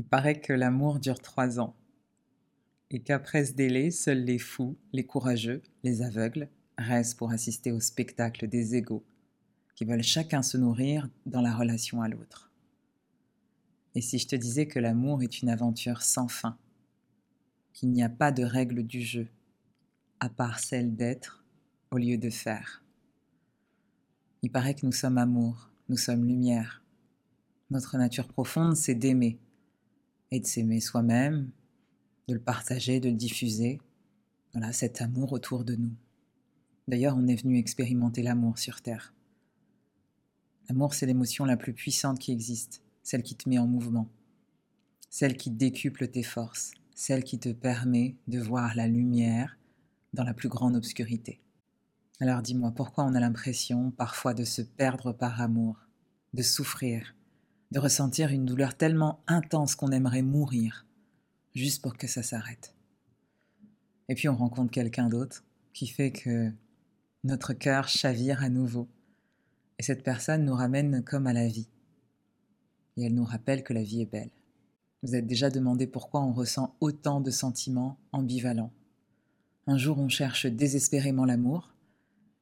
Il paraît que l'amour dure trois ans et qu'après ce délai, seuls les fous, les courageux, les aveugles restent pour assister au spectacle des égaux qui veulent chacun se nourrir dans la relation à l'autre. Et si je te disais que l'amour est une aventure sans fin, qu'il n'y a pas de règle du jeu, à part celle d'être au lieu de faire. Il paraît que nous sommes amour, nous sommes lumière. Notre nature profonde, c'est d'aimer, et de s'aimer soi-même, de le partager, de le diffuser. Voilà, cet amour autour de nous. D'ailleurs, on est venu expérimenter l'amour sur Terre. L'amour, c'est l'émotion la plus puissante qui existe, celle qui te met en mouvement, celle qui décuple tes forces, celle qui te permet de voir la lumière dans la plus grande obscurité. Alors dis-moi, pourquoi on a l'impression parfois de se perdre par amour, de souffrir, de ressentir une douleur tellement intense qu'on aimerait mourir, juste pour que ça s'arrête. Et puis on rencontre quelqu'un d'autre qui fait que notre cœur chavire à nouveau. Et cette personne nous ramène comme à la vie. Et elle nous rappelle que la vie est belle. Vous êtes déjà demandé pourquoi on ressent autant de sentiments ambivalents. Un jour on cherche désespérément l'amour,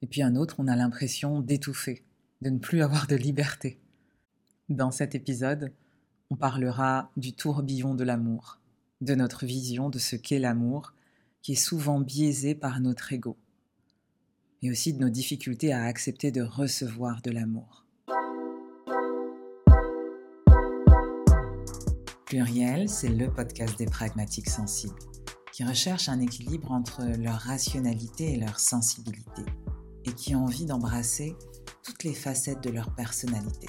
et puis un autre on a l'impression d'étouffer, de ne plus avoir de liberté. Dans cet épisode, on parlera du tourbillon de l'amour, de notre vision de ce qu'est l'amour, qui est souvent biaisé par notre ego, et aussi de nos difficultés à accepter de recevoir de l'amour. Pluriel, c'est le podcast des pragmatiques sensibles, qui recherchent un équilibre entre leur rationalité et leur sensibilité, et qui ont envie d'embrasser toutes les facettes de leur personnalité.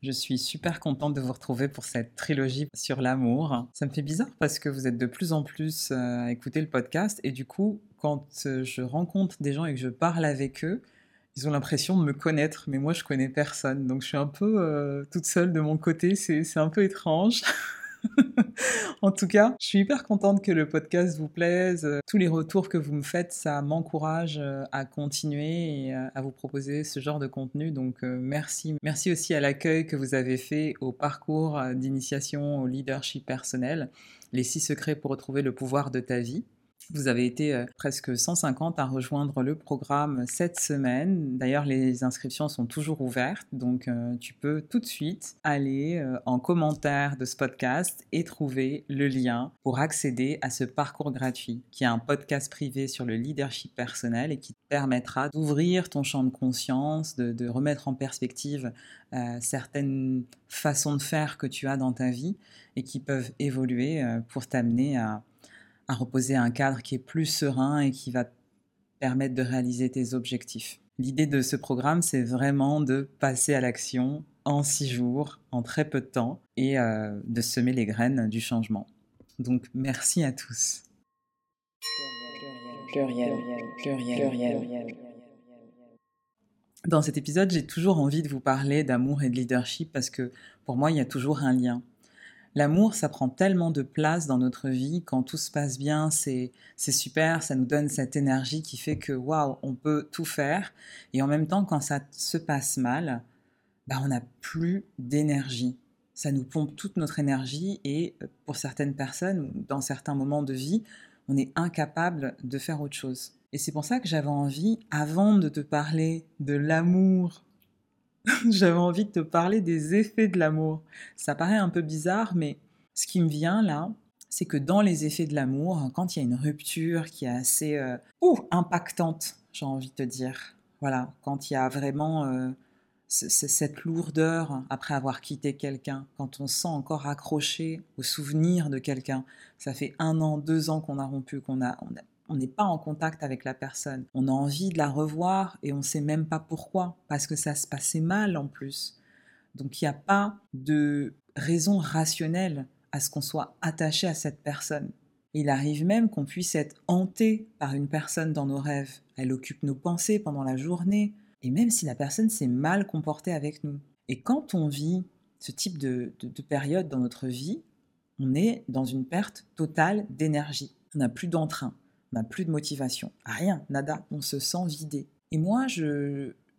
Je suis super contente de vous retrouver pour cette trilogie sur l'amour. Ça me fait bizarre parce que vous êtes de plus en plus euh, à écouter le podcast et du coup, quand euh, je rencontre des gens et que je parle avec eux, ils ont l'impression de me connaître, mais moi je connais personne. Donc je suis un peu euh, toute seule de mon côté, c'est un peu étrange. en tout cas, je suis hyper contente que le podcast vous plaise. Tous les retours que vous me faites, ça m'encourage euh, à continuer et à vous proposer ce genre de contenu. Donc euh, merci. Merci aussi à l'accueil que vous avez fait au parcours d'initiation au leadership personnel. Les six secrets pour retrouver le pouvoir de ta vie. Vous avez été euh, presque 150 à rejoindre le programme cette semaine. D'ailleurs, les inscriptions sont toujours ouvertes, donc euh, tu peux tout de suite aller euh, en commentaire de ce podcast et trouver le lien pour accéder à ce parcours gratuit, qui est un podcast privé sur le leadership personnel et qui te permettra d'ouvrir ton champ de conscience, de, de remettre en perspective certaines façons de faire que tu as dans ta vie et qui peuvent évoluer pour t'amener à à reposer un cadre qui est plus serein et qui va permettre de réaliser tes objectifs. L'idée de ce programme, c'est vraiment de passer à l'action en six jours, en très peu de temps, et euh, de semer les graines du changement. Donc merci à tous. Dans cet épisode, j'ai toujours envie de vous parler d'amour et de leadership parce que pour moi, il y a toujours un lien. L'amour, ça prend tellement de place dans notre vie. Quand tout se passe bien, c'est super, ça nous donne cette énergie qui fait que waouh, on peut tout faire. Et en même temps, quand ça se passe mal, bah, on n'a plus d'énergie. Ça nous pompe toute notre énergie et euh, pour certaines personnes, dans certains moments de vie, on est incapable de faire autre chose. Et c'est pour ça que j'avais envie, avant de te parler de l'amour j'avais envie de te parler des effets de l'amour. Ça paraît un peu bizarre, mais ce qui me vient là, c'est que dans les effets de l'amour, quand il y a une rupture qui est assez euh, impactante, j'ai envie de te dire, voilà, quand il y a vraiment euh, cette lourdeur après avoir quitté quelqu'un, quand on se sent encore accroché au souvenir de quelqu'un, ça fait un an, deux ans qu'on a rompu, qu'on a, n'est pas en contact avec la personne. On a envie de la revoir et on ne sait même pas pourquoi, parce que ça se passait mal en plus. Donc il n'y a pas de raison rationnelle à ce qu'on soit attaché à cette personne. Il arrive même qu'on puisse être hanté par une personne dans nos rêves. Elle occupe nos pensées pendant la journée, et même si la personne s'est mal comportée avec nous. Et quand on vit ce type de, période dans notre vie, on est dans une perte totale d'énergie. On n'a plus d'entrain, on n'a plus de motivation, rien, nada, on se sent vidé. Et moi,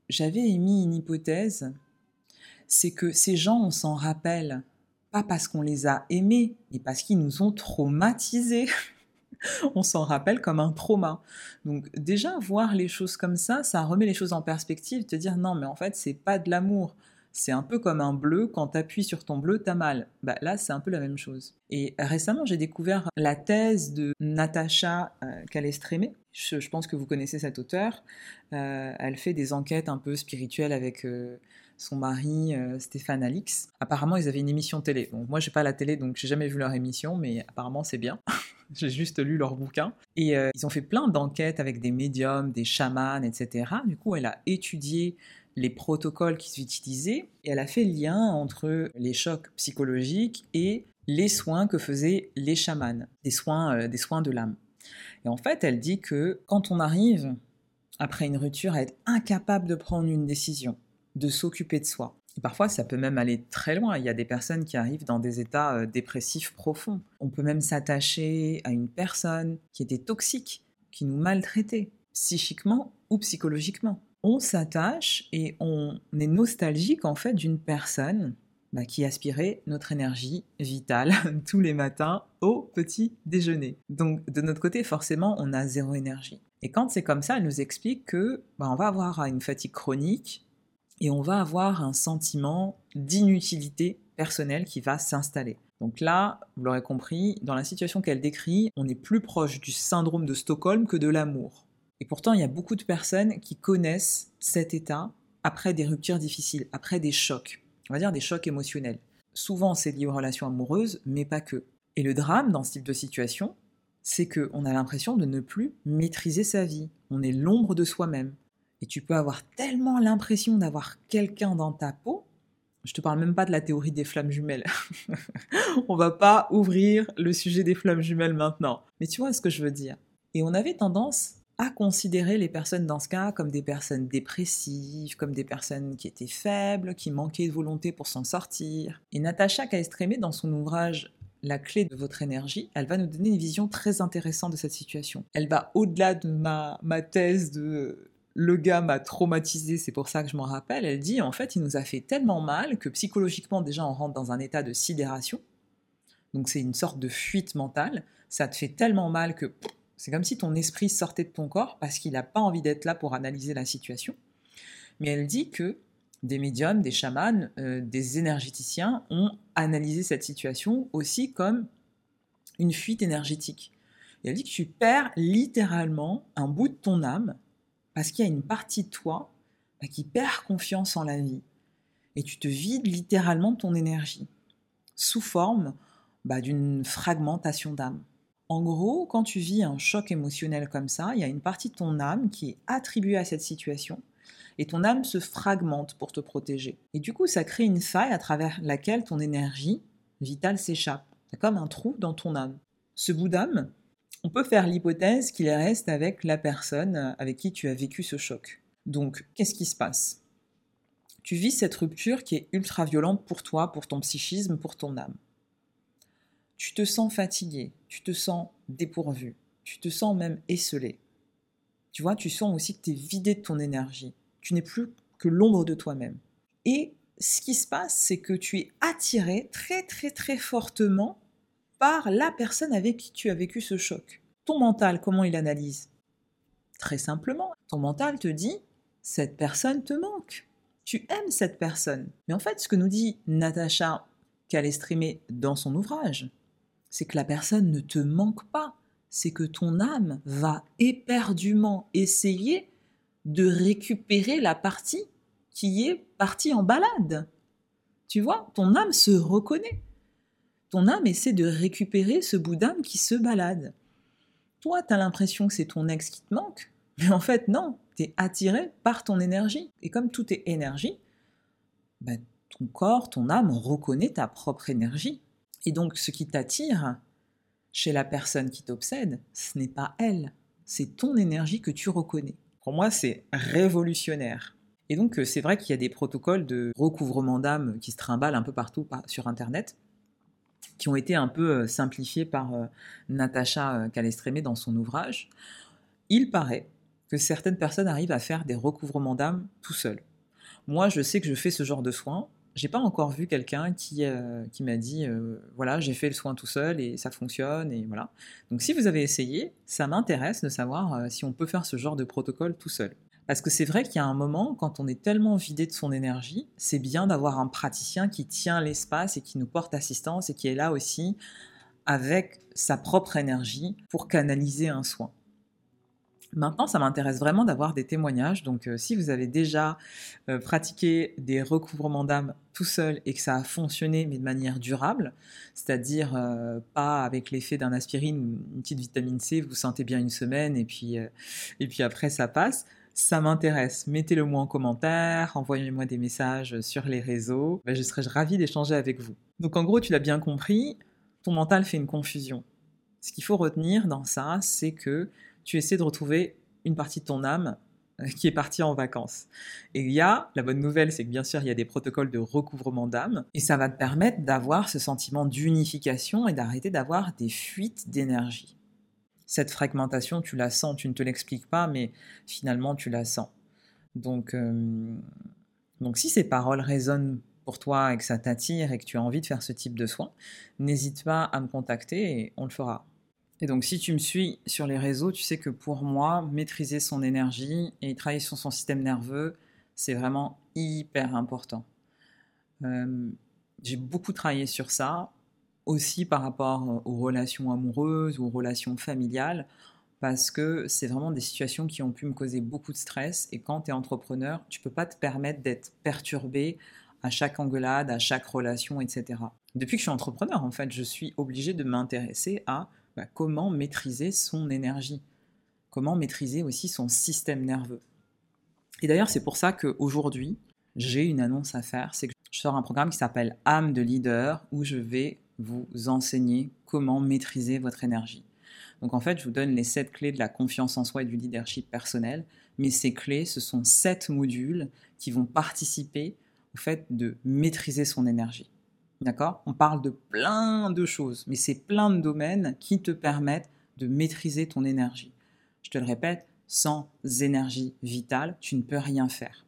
j'avais émis une hypothèse, c'est que ces gens, on s'en rappelle, pas parce qu'on les a aimés, mais parce qu'ils nous ont traumatisés. on s'en rappelle comme un trauma. Donc déjà voir les choses comme ça, ça remet les choses en perspective, te dire non mais en fait c'est pas de l'amour, c'est un peu comme un bleu, quand tu appuies sur ton bleu, t'as mal. Bah, là, c'est un peu la même chose. Et récemment, j'ai découvert la thèse de Natacha euh, Je, pense que vous connaissez cette auteure. Euh, elle fait des enquêtes un peu spirituelles avec euh, son mari euh, Stéphane Alix. Apparemment, ils avaient une émission télé. Bon, moi, j'ai pas la télé, donc j'ai jamais vu leur émission, mais apparemment, c'est bien. j'ai juste lu leur bouquin. Et ils ont fait plein d'enquêtes avec des médiums, des chamans, etc. Du coup, elle a étudié les protocoles qui utilisés et elle a fait le lien entre les chocs psychologiques et les soins que faisaient les chamans, des soins, euh, des soins de l'âme. Et en fait, elle dit que quand on arrive, après une rupture, à être incapable de prendre une décision, de s'occuper de soi, et parfois ça peut même aller très loin, il y a des personnes qui arrivent dans des états euh, dépressifs profonds. On peut même s'attacher à une personne qui était toxique, qui nous maltraitait, psychiquement ou psychologiquement on s'attache et on est nostalgique en fait d'une personne bah, qui aspirait notre énergie vitale tous les matins au petit déjeuner. Donc de notre côté, forcément, on a zéro énergie. Et quand c'est comme ça, elle nous explique que bah, on va avoir une fatigue chronique et on va avoir un sentiment d'inutilité personnelle qui va s'installer. Donc là, vous l'aurez compris, dans la situation qu'elle décrit, on est plus proche du syndrome de Stockholm que de l'amour. Et pourtant, il y a beaucoup de personnes qui connaissent cet état après des ruptures difficiles, après des chocs, on va dire des chocs émotionnels. Souvent, c'est lié aux relations amoureuses, mais pas que. Et le drame dans ce type de situation, c'est qu'on a l'impression de ne plus maîtriser sa vie. On est l'ombre de soi-même. Et tu peux avoir tellement l'impression d'avoir quelqu'un dans ta peau. Je te parle même pas de la théorie des flammes jumelles. on va pas ouvrir le sujet des flammes jumelles maintenant. Mais tu vois ce que je veux dire. Et on avait tendance à considérer les personnes dans ce cas comme des personnes dépressives, comme des personnes qui étaient faibles, qui manquaient de volonté pour s'en sortir. Et Natacha Caestremé, dans son ouvrage La clé de votre énergie, elle va nous donner une vision très intéressante de cette situation. Elle va au-delà de ma, ma thèse de le gars m'a traumatisé, c'est pour ça que je m'en rappelle. Elle dit en fait, il nous a fait tellement mal que psychologiquement, déjà, on rentre dans un état de sidération. Donc, c'est une sorte de fuite mentale. Ça te fait tellement mal que c'est comme si ton esprit sortait de ton corps parce qu'il n'a pas envie d'être là pour analyser la situation. Mais elle dit que des médiums, des chamans, euh, des énergéticiens ont analysé cette situation aussi comme une fuite énergétique. Elle dit que tu perds littéralement un bout de ton âme parce qu'il y a une partie de toi bah, qui perd confiance en la vie. Et tu te vides littéralement ton énergie sous forme bah, d'une fragmentation d'âme. En gros, quand tu vis un choc émotionnel comme ça, il y a une partie de ton âme qui est attribuée à cette situation et ton âme se fragmente pour te protéger. Et du coup, ça crée une faille à travers laquelle ton énergie vitale s'échappe. C'est comme un trou dans ton âme. Ce bout d'âme, on peut faire l'hypothèse qu'il reste avec la personne avec qui tu as vécu ce choc. Donc, qu'est-ce qui se passe? Tu vis cette rupture qui est ultra violente pour toi, pour ton psychisme, pour ton âme tu te sens fatigué, tu te sens dépourvu, tu te sens même esselé. Tu vois, tu sens aussi que tu es vidé de ton énergie. Tu n'es plus que l'ombre de toi-même. Et ce qui se passe, c'est que tu es attiré très très très fortement par la personne avec qui tu as vécu ce choc. Ton mental, comment il analyse? Très simplement, ton mental te dit, cette personne te manque. Tu aimes cette personne. Mais en fait, ce que nous dit Natacha Calestrimé dans son ouvrage, c'est que la personne ne te manque pas, c'est que ton âme va éperdument essayer de récupérer la partie qui est partie en balade. Tu vois, ton âme se reconnaît. Ton âme essaie de récupérer ce bout d'âme qui se balade. Toi, tu as l'impression que c'est ton ex qui te manque, mais en fait, non, tu es attiré par ton énergie. Et comme tout est énergie, bah, ton corps, ton âme reconnaît ta propre énergie. Et donc, ce qui t'attire chez la personne qui t'obsède, ce n'est pas elle, c'est ton énergie que tu reconnais. Pour moi, c'est révolutionnaire. Et donc, euh, c'est vrai qu'il y a des protocoles de recouvrement d'âme qui se trimballent un peu partout sur Internet, qui ont été un peu euh, simplifiés par euh, Natacha Calestrémé dans son ouvrage. Il paraît que certaines personnes arrivent à faire des recouvrements d'âme tout seuls. Moi, je sais que je fais ce genre de soins. J'ai pas encore vu quelqu'un qui, qui m'a dit voilà, j'ai fait le soin tout seul et ça fonctionne et voilà. Donc si vous avez essayé, ça m'intéresse de savoir si on peut faire ce genre de protocole tout seul. Parce que c'est vrai qu'il y a un moment, quand on est tellement vidé de son énergie, c'est bien d'avoir un praticien qui tient l'espace et qui nous porte assistance et qui est là aussi avec sa propre énergie pour canaliser un soin. Maintenant, ça m'intéresse vraiment d'avoir des témoignages. Donc, euh, si vous avez déjà euh, pratiqué des recouvrements d'âme tout seul et que ça a fonctionné, mais de manière durable, c'est-à-dire euh, pas avec l'effet d'un aspirine une petite vitamine C, vous, vous sentez bien une semaine et puis, et puis après ça passe, ça m'intéresse. Mettez-le moi en commentaire, envoyez-moi des messages sur les réseaux. Ben, je serai ravi d'échanger avec vous. Donc en gros, tu l'as bien compris, ton mental fait une confusion. Ce qu'il faut retenir dans ça, c'est que tu essaies de retrouver une partie de ton âme euh, qui est partie en vacances. Et il y a, la bonne nouvelle, c'est que bien sûr, il y a des protocoles de recouvrement d'âme, et ça va te permettre d'avoir ce sentiment d'unification et d'arrêter d'avoir des fuites d'énergie cette fragmentation, tu la sens, tu ne te l'expliques pas, mais finalement, tu la sens. Donc, euh, donc si ces paroles résonnent pour toi et que ça t'attire et que tu as envie de faire ce type de soins, n'hésite pas à me contacter et on le fera. Et donc si tu me suis sur les réseaux, tu sais que pour moi, maîtriser son énergie et travailler sur son système nerveux, c'est vraiment hyper important. Euh, j'ai beaucoup travaillé sur ça aussi par rapport euh, aux relations amoureuses ou aux relations familiales, parce que c'est vraiment des situations qui ont pu me causer beaucoup de stress. Et quand tu es entrepreneur, tu peux pas te permettre d'être perturbé à chaque engueulade, à chaque relation, etc. Depuis que je suis entrepreneur, en fait, je suis obligé de m'intéresser à bah, comment maîtriser son énergie, comment maîtriser aussi son système nerveux. Et d'ailleurs, c'est pour ça qu'aujourd'hui, j'ai une annonce à faire, c'est que je sors un programme qui s'appelle âme de leader, où je vais vous enseigner comment maîtriser votre énergie. Donc en fait, je vous donne les sept clés de la confiance en soi et du leadership personnel, mais ces clés, ce sont sept modules qui vont participer au fait de maîtriser son énergie. D'accord? On parle de plein de choses, mais c'est plein de domaines qui te permettent de maîtriser ton énergie. Je te le répète, sans énergie vitale, tu ne peux rien faire.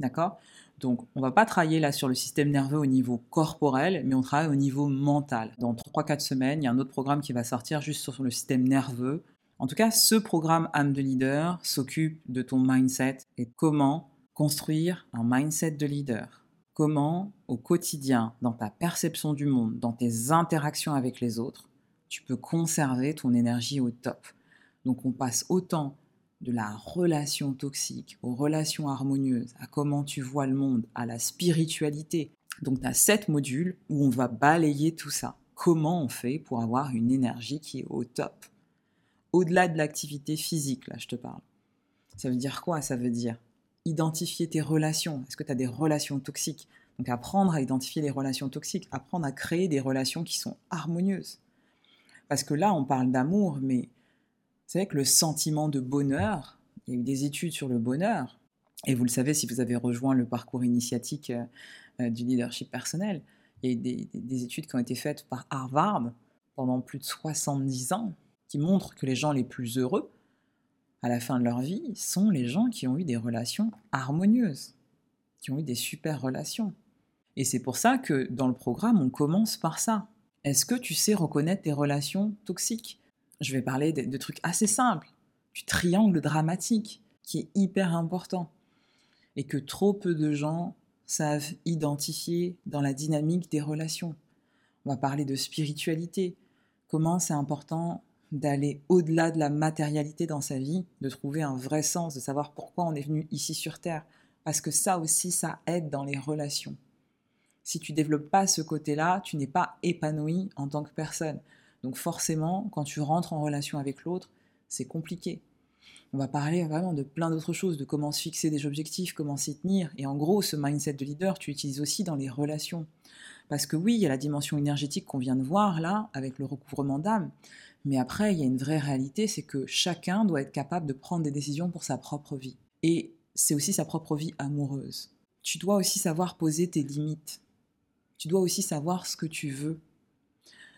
D'accord? Donc, on va pas travailler là sur le système nerveux au niveau corporel, mais on travaille au niveau mental. Dans 3-4 semaines, il y a un autre programme qui va sortir juste sur le système nerveux. En tout cas, ce programme âme de leader s'occupe de ton mindset et comment construire un mindset de leader. Comment, au quotidien, dans ta perception du monde, dans tes interactions avec les autres, tu peux conserver ton énergie au top. Donc on passe autant de la relation toxique aux relations harmonieuses, à comment tu vois le monde, à la spiritualité. Donc tu as sept modules où on va balayer tout ça. Comment on fait pour avoir une énergie qui est au top? Au-delà de l'activité physique, là je te parle. Ça veut dire quoi? Ça veut dire identifier tes relations. Est-ce que tu as des relations toxiques? Donc apprendre à identifier les relations toxiques, apprendre à créer des relations qui sont harmonieuses. Parce que là, on parle d'amour, mais c'est que le sentiment de bonheur, il y a eu des études sur le bonheur, et vous le savez si vous avez rejoint le parcours initiatique euh, du leadership personnel, il y a eu des, études qui ont été faites par Harvard pendant plus de 70 ans, qui montrent que les gens les plus heureux à la fin de leur vie sont les gens qui ont eu des relations harmonieuses, qui ont eu des super relations. Et c'est pour ça que dans le programme, on commence par ça. Est-ce que tu sais reconnaître tes relations toxiques? Je vais parler de, trucs assez simples, du triangle dramatique, qui est hyper important, et que trop peu de gens savent identifier dans la dynamique des relations. On va parler de spiritualité, comment c'est important d'aller au-delà de la matérialité dans sa vie, de trouver un vrai sens, de savoir pourquoi on est venu ici sur Terre, parce que ça aussi, ça aide dans les relations. Si tu développes pas ce côté-là, tu n'es pas épanoui en tant que personne. Donc forcément, quand tu rentres en relation avec l'autre, c'est compliqué. On va parler vraiment de plein d'autres choses, de comment se fixer des objectifs, comment s'y tenir. Et en gros, ce mindset de leader, tu l'utilises aussi dans les relations. Parce que oui, il y a la dimension énergétique qu'on vient de voir là, avec le recouvrement d'âme. Mais après, il y a une vraie réalité, c'est que chacun doit être capable de prendre des décisions pour sa propre vie. Et c'est aussi sa propre vie amoureuse. Tu dois aussi savoir poser tes limites. Tu dois aussi savoir ce que tu veux.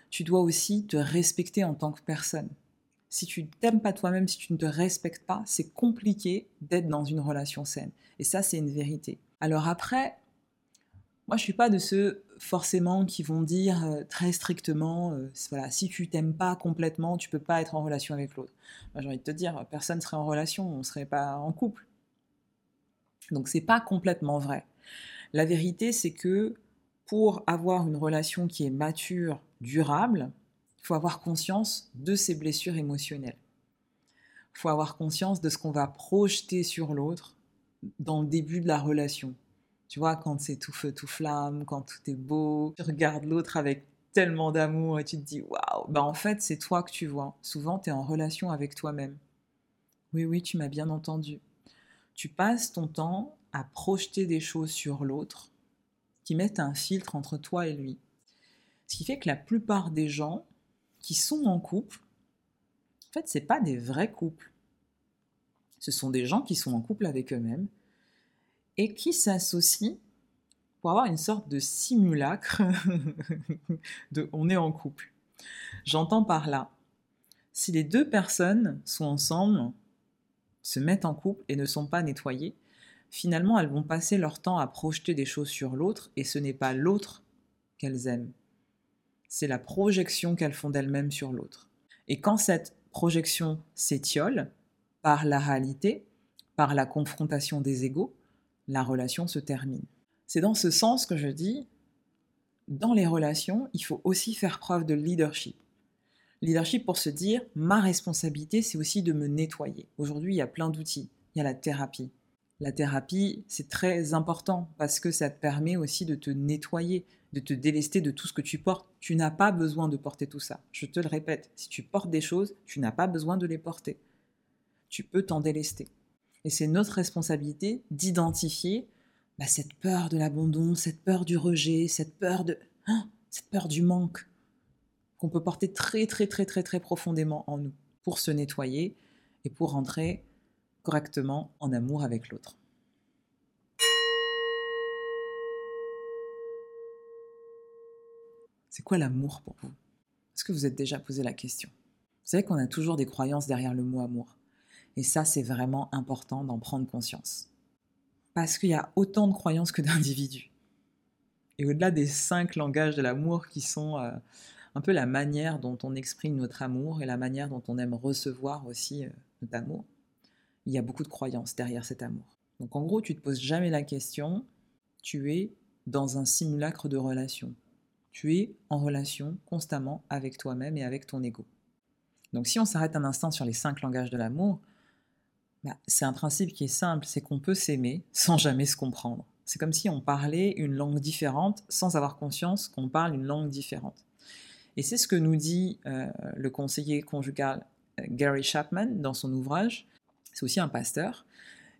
Tu dois aussi te respecter en tant que personne. Si tu t'aimes pas toi-même, si tu ne te respectes pas, c'est compliqué d'être dans une relation saine. Et ça, c'est une vérité. Alors après, moi, je suis pas de ceux forcément qui vont dire euh, très strictement, euh, voilà, si tu t'aimes pas complètement, tu peux pas être en relation avec l'autre. J'ai envie de te dire, personne serait en relation, on serait pas en couple. Donc, c'est pas complètement vrai. La vérité, c'est que pour avoir une relation qui est mature, durable, il faut avoir conscience de ses blessures émotionnelles. Il faut avoir conscience de ce qu'on va projeter sur l'autre dans le début de la relation. Tu vois, quand c'est tout feu, tout flamme, quand tout est beau, tu regardes l'autre avec tellement d'amour et tu te dis waouh, bah en fait, c'est toi que tu vois. Souvent, tu es en relation avec toi-même. Oui, oui, tu m'as bien entendu. Tu passes ton temps à projeter des choses sur l'autre qui mettent un filtre entre toi et lui. Ce qui fait que la plupart des gens qui sont en couple, en fait, c'est pas des vrais couples. Ce sont des gens qui sont en couple avec eux-mêmes et qui s'associent pour avoir une sorte de simulacre de on est en couple. J'entends par là, si les deux personnes sont ensemble, se mettent en couple et ne sont pas nettoyées, finalement elles vont passer leur temps à projeter des choses sur l'autre et ce n'est pas l'autre qu'elles aiment. C'est la projection qu'elles font d'elles-mêmes sur l'autre. Et quand cette projection s'étiole par la réalité, par la confrontation des égaux, la relation se termine. C'est dans ce sens que je dis, dans les relations, il faut aussi faire preuve de leadership. Leadership pour se dire, ma responsabilité, c'est aussi de me nettoyer. Aujourd'hui, il y a plein d'outils. Il y a la thérapie. La thérapie, c'est très important parce que ça te permet aussi de te nettoyer, de te délester de tout ce que tu portes. Tu n'as pas besoin de porter tout ça. Je te le répète, si tu portes des choses, tu n'as pas besoin de les porter. Tu peux t'en délester. Et c'est notre responsabilité d'identifier bah, cette peur de l'abandon, cette peur du rejet, cette peur de, hein, cette peur du manque qu'on peut porter très très très très très profondément en nous pour se nettoyer et pour rentrer correctement en amour avec l'autre. C'est quoi l'amour pour vous? Est-ce que vous êtes déjà posé la question? Vous savez qu'on a toujours des croyances derrière le mot amour. Et ça, c'est vraiment important d'en prendre conscience. Parce qu'il y a autant de croyances que d'individus. Et au-delà des cinq langages de l'amour qui sont euh, un peu la manière dont on exprime notre amour et la manière dont on aime recevoir aussi euh, notre amour, il y a beaucoup de croyances derrière cet amour. Donc en gros, tu te poses jamais la question, tu es dans un simulacre de relation. Tu es en relation constamment avec toi-même et avec ton ego. Donc si on s'arrête un instant sur les cinq langages de l'amour, bah, c'est un principe qui est simple, c'est qu'on peut s'aimer sans jamais se comprendre. C'est comme si on parlait une langue différente sans avoir conscience qu'on parle une langue différente. Et c'est ce que nous dit euh, le conseiller conjugal euh, Gary Chapman dans son ouvrage. C'est aussi un pasteur.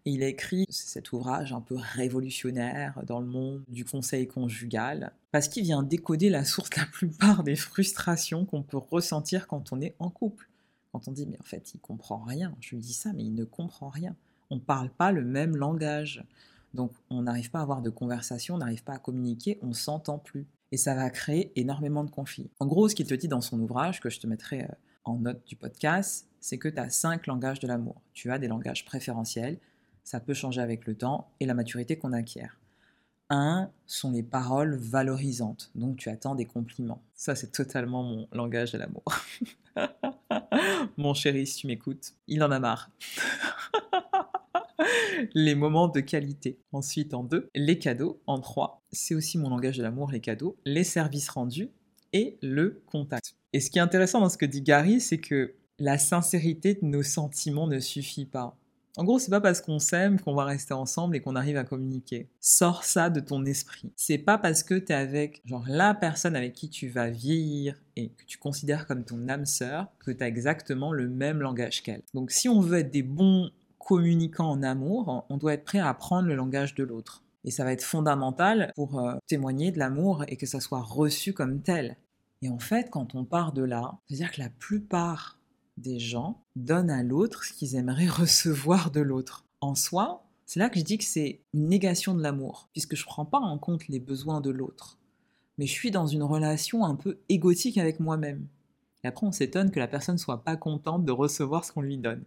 Il a écrit cet ouvrage un peu révolutionnaire dans le monde du conseil conjugal, parce qu'il vient décoder la source de la plupart des frustrations qu'on peut ressentir quand on est en couple. Quand on dit, mais en fait, il comprend rien. Je lui dis ça, mais il ne comprend rien. On ne parle pas le même langage. Donc, on n'arrive pas à avoir de conversation, on n'arrive pas à communiquer, on s'entend plus. Et ça va créer énormément de conflits. En gros, ce qu'il te dit dans son ouvrage, que je te mettrai euh, en note du podcast, c'est que tu as cinq langages de l'amour. Tu as des langages préférentiels, ça peut changer avec le temps et la maturité qu'on acquiert. Sont les paroles valorisantes, donc tu attends des compliments. Ça, c'est totalement mon langage de l'amour. Mon chéri, si tu m'écoutes, il en a marre. les moments de qualité. Ensuite, en deux, les cadeaux. En trois, c'est aussi mon langage de l'amour, les cadeaux, les services rendus et le contact. Et ce qui est intéressant dans ce que dit Gary, c'est que la sincérité de nos sentiments ne suffit pas. En gros, c'est pas parce qu'on s'aime qu'on va rester ensemble et qu'on arrive à communiquer. Sors ça de ton esprit. C'est pas parce que tu es avec genre la personne avec qui tu vas vieillir et que tu considères comme ton âme sœur que tu as exactement le même langage qu'elle. Donc si on veut être des bons communicants en amour, on doit être prêt à apprendre le langage de l'autre. Et ça va être fondamental pour euh, témoigner de l'amour et que ça soit reçu comme tel. Et en fait, quand on part de là, c'est-à-dire que la plupart des gens donnent à l'autre ce qu'ils aimeraient recevoir de l'autre. En soi, c'est là que je dis que c'est une négation de l'amour, puisque je ne prends pas en compte les besoins de l'autre. Mais je suis dans une relation un peu égotique avec moi-même. Et après, on s'étonne que la personne soit pas contente de recevoir ce qu'on lui donne.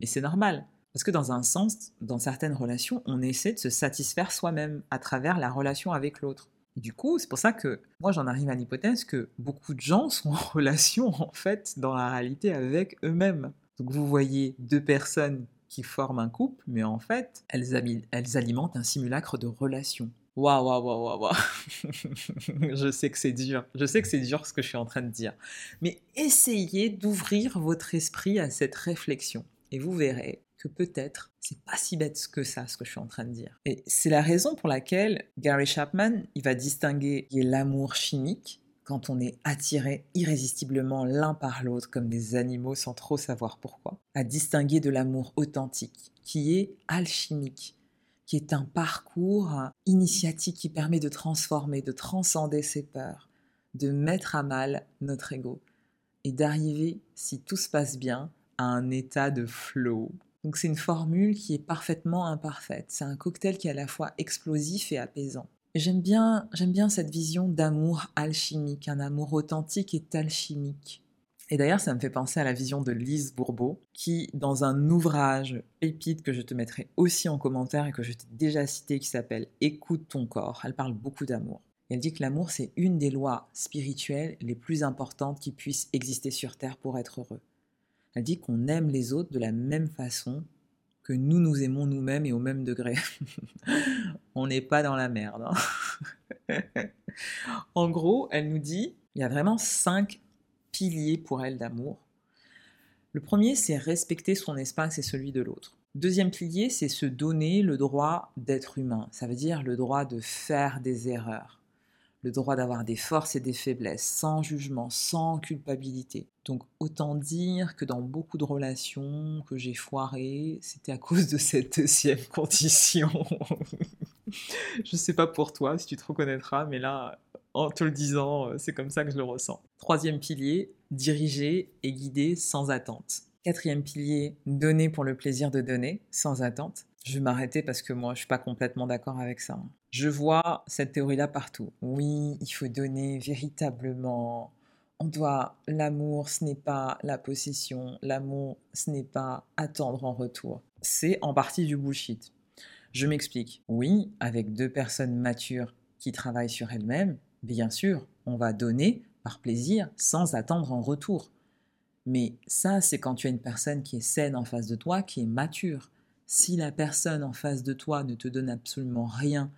Mais c'est normal, parce que dans un sens, dans certaines relations, on essaie de se satisfaire soi-même à travers la relation avec l'autre. Du coup, c'est pour ça que moi j'en arrive à l'hypothèse que beaucoup de gens sont en relation en fait dans la réalité avec eux-mêmes. Donc vous voyez deux personnes qui forment un couple, mais en fait elles, elles alimentent un simulacre de relation. Waouh, waouh, waouh, waouh, je sais que c'est dur. Je sais que c'est dur ce que je suis en train de dire. Mais essayez d'ouvrir votre esprit à cette réflexion. Et vous verrez que peut-être c'est pas si bête que ça ce que je suis en train de dire. Et c'est la raison pour laquelle Gary Chapman, il va distinguer l'amour chimique quand on est attiré irrésistiblement l'un par l'autre comme des animaux sans trop savoir pourquoi, à distinguer de l'amour authentique qui est alchimique, qui est un parcours initiatique qui permet de transformer, de transcender ses peurs, de mettre à mal notre ego et d'arriver, si tout se passe bien, à un état de flow, donc c'est une formule qui est parfaitement imparfaite. C'est un cocktail qui est à la fois explosif et apaisant. J'aime bien, j'aime bien cette vision d'amour alchimique, un amour authentique et alchimique. Et d'ailleurs, ça me fait penser à la vision de Lise Bourbeau, qui, dans un ouvrage épite que je te mettrai aussi en commentaire et que je t'ai déjà cité, qui s'appelle Écoute ton corps, elle parle beaucoup d'amour. Elle dit que l'amour, c'est une des lois spirituelles les plus importantes qui puissent exister sur Terre pour être heureux. Elle dit qu'on aime les autres de la même façon que nous nous aimons nous-mêmes et au même degré. On n'est pas dans la merde. Hein. en gros, elle nous dit, il y a vraiment cinq piliers pour elle d'amour. Le premier, c'est respecter son espace et celui de l'autre. Deuxième pilier, c'est se donner le droit d'être humain. Ça veut dire le droit de faire des erreurs le droit d'avoir des forces et des faiblesses, sans jugement, sans culpabilité. Donc autant dire que dans beaucoup de relations que j'ai foirées, c'était à cause de cette deuxième condition. je sais pas pour toi si tu te reconnaîtras, mais là, en te le disant, c'est comme ça que je le ressens. Troisième pilier, diriger et guider sans attente. Quatrième pilier, donner pour le plaisir de donner, sans attente. Je vais m'arrêter parce que moi, je suis pas complètement d'accord avec ça. Je vois cette théorie-là partout. Oui, il faut donner véritablement. On doit. L'amour, ce n'est pas la possession. L'amour, ce n'est pas attendre en retour. C'est en partie du bullshit. Je m'explique. Oui, avec deux personnes matures qui travaillent sur elles-mêmes, bien sûr, on va donner par plaisir sans attendre en retour. Mais ça, c'est quand tu as une personne qui est saine en face de toi, qui est mature. Si la personne en face de toi ne te donne absolument rien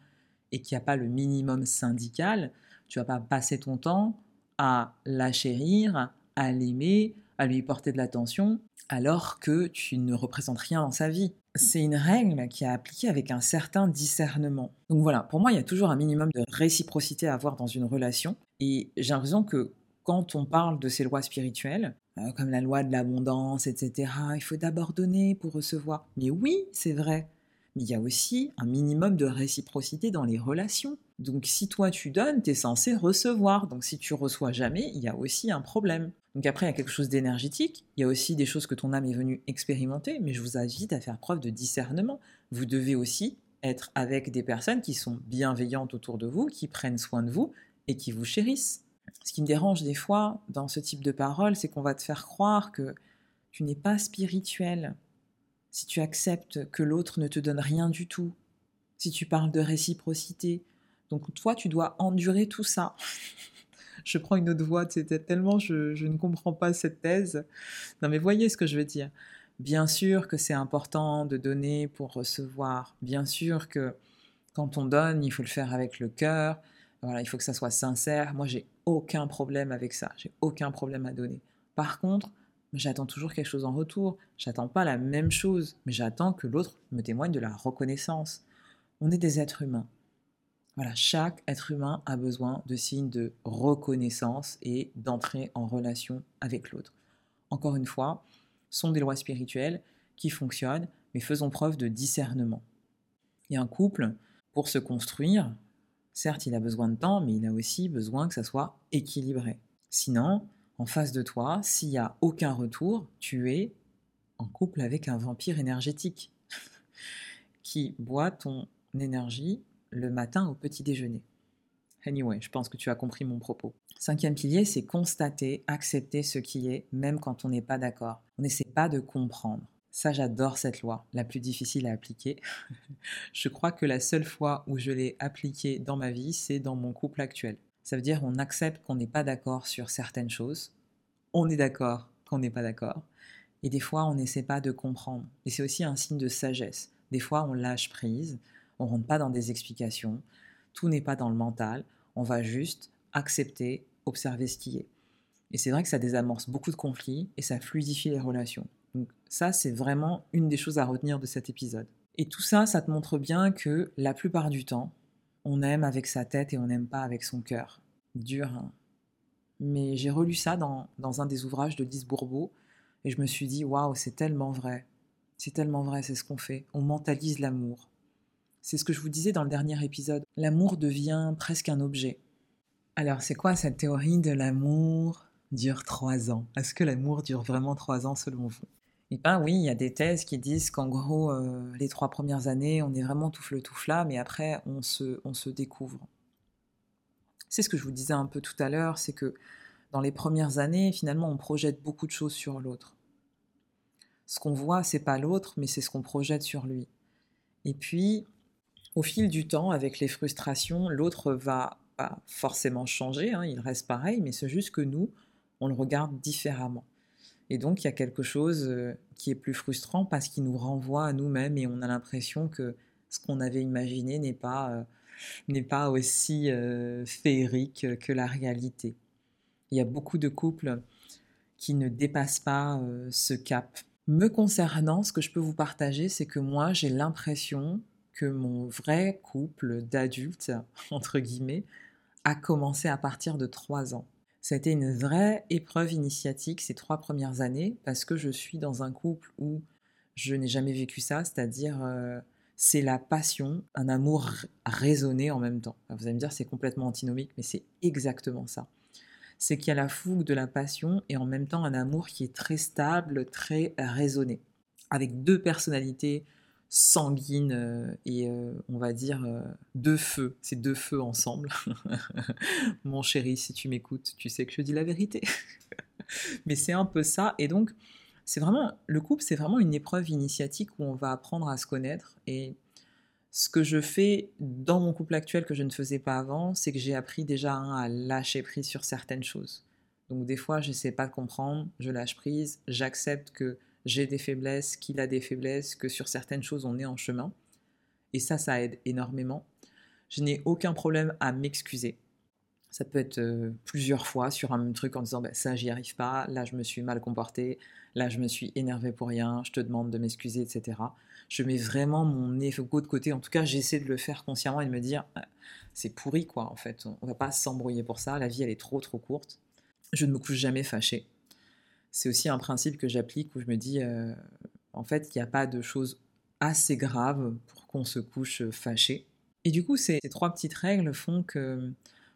et qu'il n'y a pas le minimum syndical, tu vas pas passer ton temps à la chérir, à l'aimer, à lui porter de l'attention, alors que tu ne représentes rien dans sa vie. C'est une règle qui est appliquée avec un certain discernement. Donc voilà, pour moi, il y a toujours un minimum de réciprocité à avoir dans une relation. Et j'ai l'impression que quand on parle de ces lois spirituelles, comme la loi de l'abondance, etc., il faut d'abord donner pour recevoir. Mais oui, c'est vrai mais il y a aussi un minimum de réciprocité dans les relations. Donc si toi tu donnes, tu es censé recevoir. Donc si tu reçois jamais, il y a aussi un problème. Donc après, il y a quelque chose d'énergétique, il y a aussi des choses que ton âme est venue expérimenter, mais je vous invite à faire preuve de discernement. Vous devez aussi être avec des personnes qui sont bienveillantes autour de vous, qui prennent soin de vous et qui vous chérissent. Ce qui me dérange des fois dans ce type de parole, c'est qu'on va te faire croire que tu n'es pas spirituel, si tu acceptes que l'autre ne te donne rien du tout, si tu parles de réciprocité. Donc toi, tu dois endurer tout ça. je prends une autre voix, c'était tellement je, je, ne comprends pas cette thèse. Non mais voyez ce que je veux dire. Bien sûr que c'est important de donner pour recevoir. Bien sûr que quand on donne, il faut le faire avec le cœur. Voilà, il faut que ça soit sincère. Moi, j'ai aucun problème avec ça. J'ai aucun problème à donner. Par contre, j'attends toujours quelque chose en retour. J'attends pas la même chose, mais j'attends que l'autre me témoigne de la reconnaissance. On est des êtres humains. Voilà, chaque être humain a besoin de signes de reconnaissance et d'entrer en relation avec l'autre. Encore une fois, sont des lois spirituelles qui fonctionnent, mais faisons preuve de discernement. Et un couple, pour se construire, certes, il a besoin de temps, mais il a aussi besoin que ça soit équilibré. Sinon, en face de toi, s'il n'y a aucun retour, tu es en couple avec un vampire énergétique qui boit ton énergie le matin au petit déjeuner. Anyway, je pense que tu as compris mon propos. Cinquième pilier, c'est constater, accepter ce qui est, même quand on n'est pas d'accord. On n'essaie pas de comprendre. Ça, j'adore cette loi, la plus difficile à appliquer. je crois que la seule fois où je l'ai appliquée dans ma vie, c'est dans mon couple actuel. Ça veut dire qu'on accepte qu'on n'est pas d'accord sur certaines choses. On est d'accord qu'on n'est pas d'accord. Et des fois, on n'essaie pas de comprendre. Et c'est aussi un signe de sagesse. Des fois, on lâche prise, on rentre pas dans des explications. Tout n'est pas dans le mental. On va juste accepter, observer ce qui est. Et c'est vrai que ça désamorce beaucoup de conflits et ça fluidifie les relations. Donc ça, c'est vraiment une des choses à retenir de cet épisode. Et tout ça, ça te montre bien que la plupart du temps, on aime avec sa tête et on n'aime pas avec son cœur. Dur, hein Mais j'ai relu ça dans, un des ouvrages de Lise Bourbeau et je me suis dit, waouh, c'est tellement vrai. C'est tellement vrai, c'est ce qu'on fait. On mentalise l'amour. C'est ce que je vous disais dans le dernier épisode. L'amour devient presque un objet. Alors, c'est quoi cette théorie de l'amour dure trois ans? Est-ce que l'amour dure vraiment trois ans selon vous? Et ben oui, il y a des thèses qui disent qu'en gros, euh, les trois premières années, on est vraiment tout le tout là, mais après, on se, on se découvre. C'est ce que je vous disais un peu tout à l'heure, c'est que dans les premières années, finalement, on projette beaucoup de choses sur l'autre. Ce qu'on voit, c'est pas l'autre, mais c'est ce qu'on projette sur lui. Et puis, au fil du temps, avec les frustrations, l'autre va pas forcément changer, hein, il reste pareil, mais c'est juste que nous, on le regarde différemment. Et donc, il y a quelque chose euh, qui est plus frustrant parce qu'il nous renvoie à nous-mêmes et on a l'impression que ce qu'on avait imaginé n'est pas, euh, pas aussi euh, féerique que la réalité. Il y a beaucoup de couples qui ne dépassent pas ce cap. Me concernant, ce que je peux vous partager, c'est que moi, j'ai l'impression que mon vrai couple d'adultes, entre guillemets, a commencé à partir de trois ans. Ça a été une vraie épreuve initiatique ces trois premières années parce que je suis dans un couple où je n'ai jamais vécu ça, c'est-à-dire euh, c'est la passion, un amour raisonné en même temps. vous allez me dire c'est complètement antinomique, mais c'est exactement ça. C'est qu'il y a la fougue de la passion et en même temps un amour qui est très stable, très raisonné, avec deux personnalités sanguine euh, et euh, on va dire euh, deux feux, c'est deux feux ensemble. Mon chéri, si tu m'écoutes, tu sais que je dis la vérité. Mais c'est un peu ça et donc c'est vraiment le couple, c'est vraiment une épreuve initiatique où on va apprendre à se connaître et ce que je fais dans mon couple actuel que je ne faisais pas avant, c'est que j'ai appris déjà à lâcher prise sur certaines choses. Donc des fois, je ne sais pas comprendre, je lâche prise, j'accepte que j'ai des faiblesses, qu'il a des faiblesses, que sur certaines choses on est en chemin. Et ça, ça aide énormément. Je n'ai aucun problème à m'excuser. Ça peut être euh, plusieurs fois sur un même truc en disant bah, ça, j'y arrive pas, là, je me suis mal comporté, là, je me suis énervé pour rien, je te demande de m'excuser, etc. Je mets vraiment mon ego de côté. En tout cas, j'essaie de le faire consciemment et de me dire bah, c'est pourri, quoi, en fait. On va pas s'embrouiller pour ça. La vie, elle est trop, trop courte. Je ne me couche jamais fâché c'est aussi un principe que j'applique où je me dis, euh, en fait, il n'y a pas de choses assez graves pour qu'on se couche fâché. Et du coup, ces, trois petites règles font que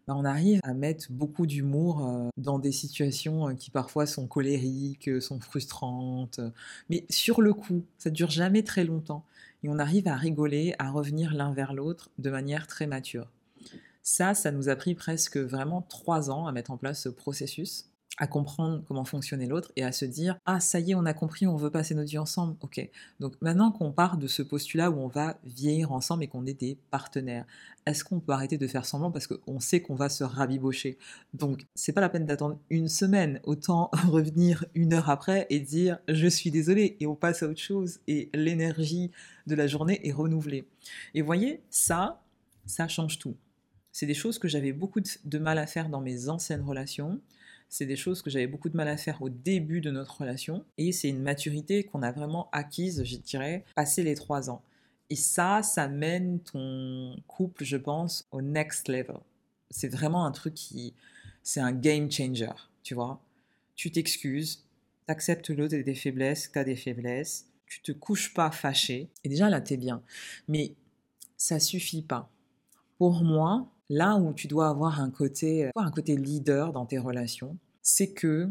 bah, on arrive à mettre beaucoup d'humour euh, dans des situations euh, qui parfois sont colériques, sont frustrantes. Mais sur le coup, ça dure jamais très longtemps. Et on arrive à rigoler, à revenir l'un vers l'autre de manière très mature. Ça, ça nous a pris presque vraiment trois ans à mettre en place ce processus à comprendre comment fonctionnait l'autre et à se dire ah ça y est on a compris on veut passer notre vie ensemble ok. Donc maintenant qu'on part de ce postulat où on va vieillir ensemble et qu'on est des partenaires est-ce qu'on peut arrêter de faire semblant parce qu'on sait qu'on va se rabibocher? Donc c'est pas la peine d'attendre une semaine. Autant revenir une heure après et dire je suis désolé et on passe à autre chose et l'énergie de la journée est renouvelée. Et voyez ça ça change tout. C'est des choses que j'avais beaucoup de mal à faire dans mes anciennes relations c'est des choses que j'avais beaucoup de mal à faire au début de notre relation. Et c'est une maturité qu'on a vraiment acquise, je dirais, passé les trois ans. Et ça, ça mène ton couple, je pense, au next level. C'est vraiment un truc qui... C'est un game changer, tu vois. Tu t'excuses, t'acceptes l'autre des faiblesses, t'as des faiblesses, tu te couches pas fâché. Et déjà là, t'es bien. Mais ça suffit pas. Pour moi, là où tu dois avoir un côté, euh, un côté leader dans tes relations, c'est que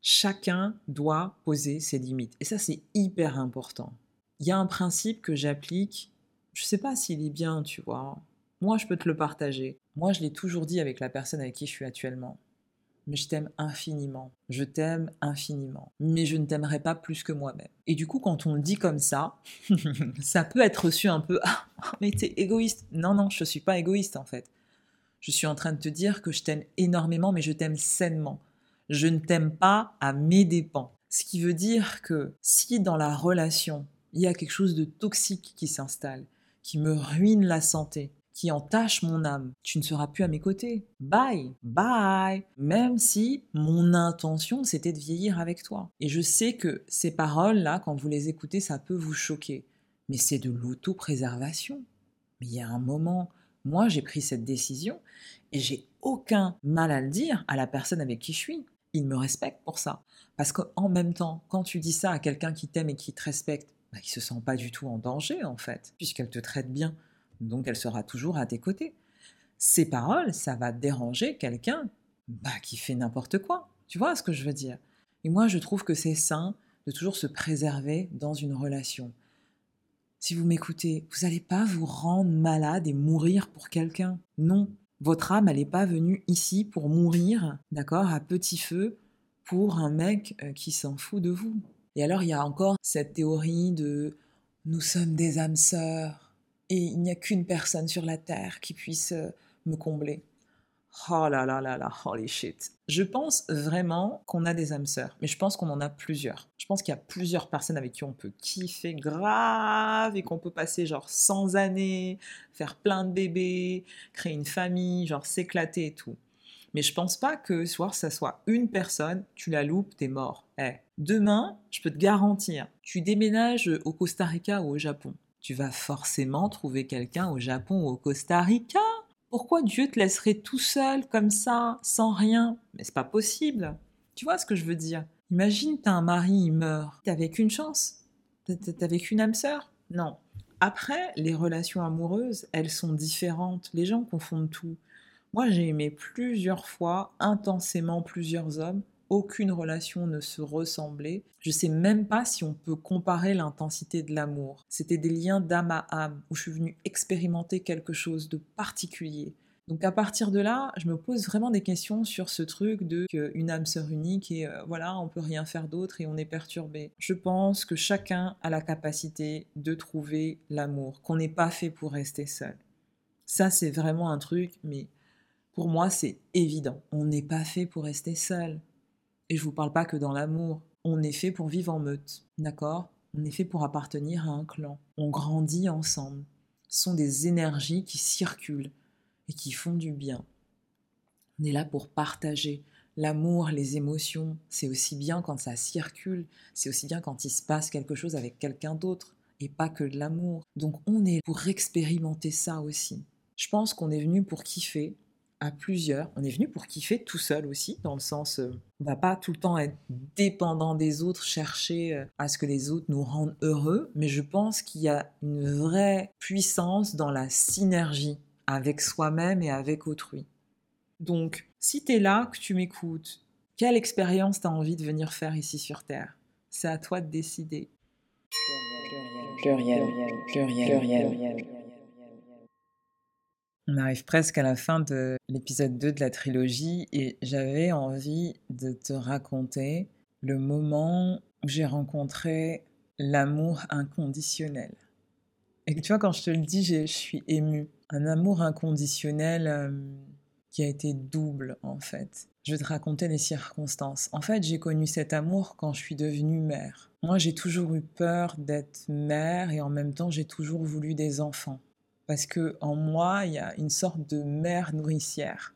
chacun doit poser ses limites. Et ça, c'est hyper important. Il y a un principe que j'applique, je ne sais pas s'il est bien, tu vois. Moi, je peux te le partager. Moi, je l'ai toujours dit avec la personne avec qui je suis actuellement mais je t'aime infiniment. Je t'aime infiniment. Mais je ne t'aimerai pas plus que moi-même. Et du coup, quand on le dit comme ça, ça peut être reçu un peu Ah, mais t'es égoïste. Non, non, je ne suis pas égoïste en fait. Je suis en train de te dire que je t'aime énormément, mais je t'aime sainement. Je ne t'aime pas à mes dépens. Ce qui veut dire que si dans la relation, il y a quelque chose de toxique qui s'installe, qui me ruine la santé, qui entache mon âme, tu ne seras plus à mes côtés. Bye, bye. Même si mon intention c'était de vieillir avec toi. Et je sais que ces paroles-là, quand vous les écoutez, ça peut vous choquer. Mais c'est de l'autopréservation. Mais il y a un moment, moi j'ai pris cette décision et j'ai aucun mal à le dire à la personne avec qui je suis. Il me respecte pour ça. Parce qu'en même temps, quand tu dis ça à quelqu'un qui t'aime et qui te respecte, bah, il se sent pas du tout en danger en fait, puisqu'elle te traite bien donc elle sera toujours à tes côtés. Ces paroles, ça va déranger quelqu'un bah, qui fait n'importe quoi. Tu vois ce que je veux dire? Et moi, je trouve que c'est sain de toujours se préserver dans une relation. Si vous m'écoutez, vous n'allez pas vous rendre malade et mourir pour quelqu'un. Non, votre âme, elle n'est pas venue ici pour mourir, d'accord, à petit feu, pour un mec euh, qui s'en fout de vous. Et alors, il y a encore cette théorie de nous sommes des âmes sœurs et il n'y a qu'une personne sur la terre qui puisse euh, me combler. Oh là là là là, holy shit. Je pense vraiment qu'on a des âmes sœurs, mais je pense qu'on en a plusieurs. Je pense qu'il y a plusieurs personnes avec qui on peut kiffer grave et qu'on peut passer genre 100 années, faire plein de bébés, créer une famille, genre s'éclater et tout. Mais je pense pas que soit ça soit une personne, tu la loupes, t'es mort. Eh, demain, je peux te garantir, tu déménages au Costa Rica ou au Japon tu vas forcément trouver quelqu'un au Japon ou au Costa Rica. Pourquoi Dieu te laisserait tout seul comme ça, sans rien? Mais c'est pas possible. Tu vois ce que je veux dire? Imagine, t'as un mari, il meurt. T'avais qu'une chance? T'avais qu'une âme sœur? Non. Après, les relations amoureuses, elles sont différentes. Les gens confondent tout. Moi, j'ai aimé plusieurs fois, intensément, plusieurs hommes aucune relation ne se ressemblait. Je sais même pas si on peut comparer l'intensité de l'amour. C'était des liens d'âme à âme où je suis venue expérimenter quelque chose de particulier. Donc à partir de là, je me pose vraiment des questions sur ce truc de une âme sœur unique et euh, voilà, on peut rien faire d'autre et on est perturbé. Je pense que chacun a la capacité de trouver l'amour, qu'on n'est pas fait pour rester seul. Ça c'est vraiment un truc, mais pour moi c'est évident. On n'est pas fait pour rester seul. Et je vous parle pas que dans l'amour. On est fait pour vivre en meute, d'accord? On est fait pour appartenir à un clan. On grandit ensemble. Ce sont des énergies qui circulent et qui font du bien. On est là pour partager. L'amour, les émotions, c'est aussi bien quand ça circule, c'est aussi bien quand il se passe quelque chose avec quelqu'un d'autre et pas que de l'amour. Donc on est pour expérimenter ça aussi. Je pense qu'on est venu pour kiffer, à plusieurs. On est venu pour kiffer tout seul aussi, dans le sens, euh, on va pas tout le temps être dépendant des autres, chercher euh, à ce que les autres nous rendent heureux, mais je pense qu'il y a une vraie puissance dans la synergie avec soi-même et avec autrui. Donc, si tu es là, que tu m'écoutes, quelle expérience tu as envie de venir faire ici sur Terre? C'est à toi de décider. Pluriel, pluriel, pluriel, pluriel. On arrive presque à la fin de l'épisode 2 de la trilogie et j'avais envie de te raconter le moment où j'ai rencontré l'amour inconditionnel. Et tu vois, quand je te le dis, je suis émue. Un amour inconditionnel euh, qui a été double, en fait. Je vais te raconter les circonstances. En fait, j'ai connu cet amour quand je suis devenue mère. Moi, j'ai toujours eu peur d'être mère et en même temps, j'ai toujours voulu des enfants parce que en moi, il y a une sorte de mère nourricière.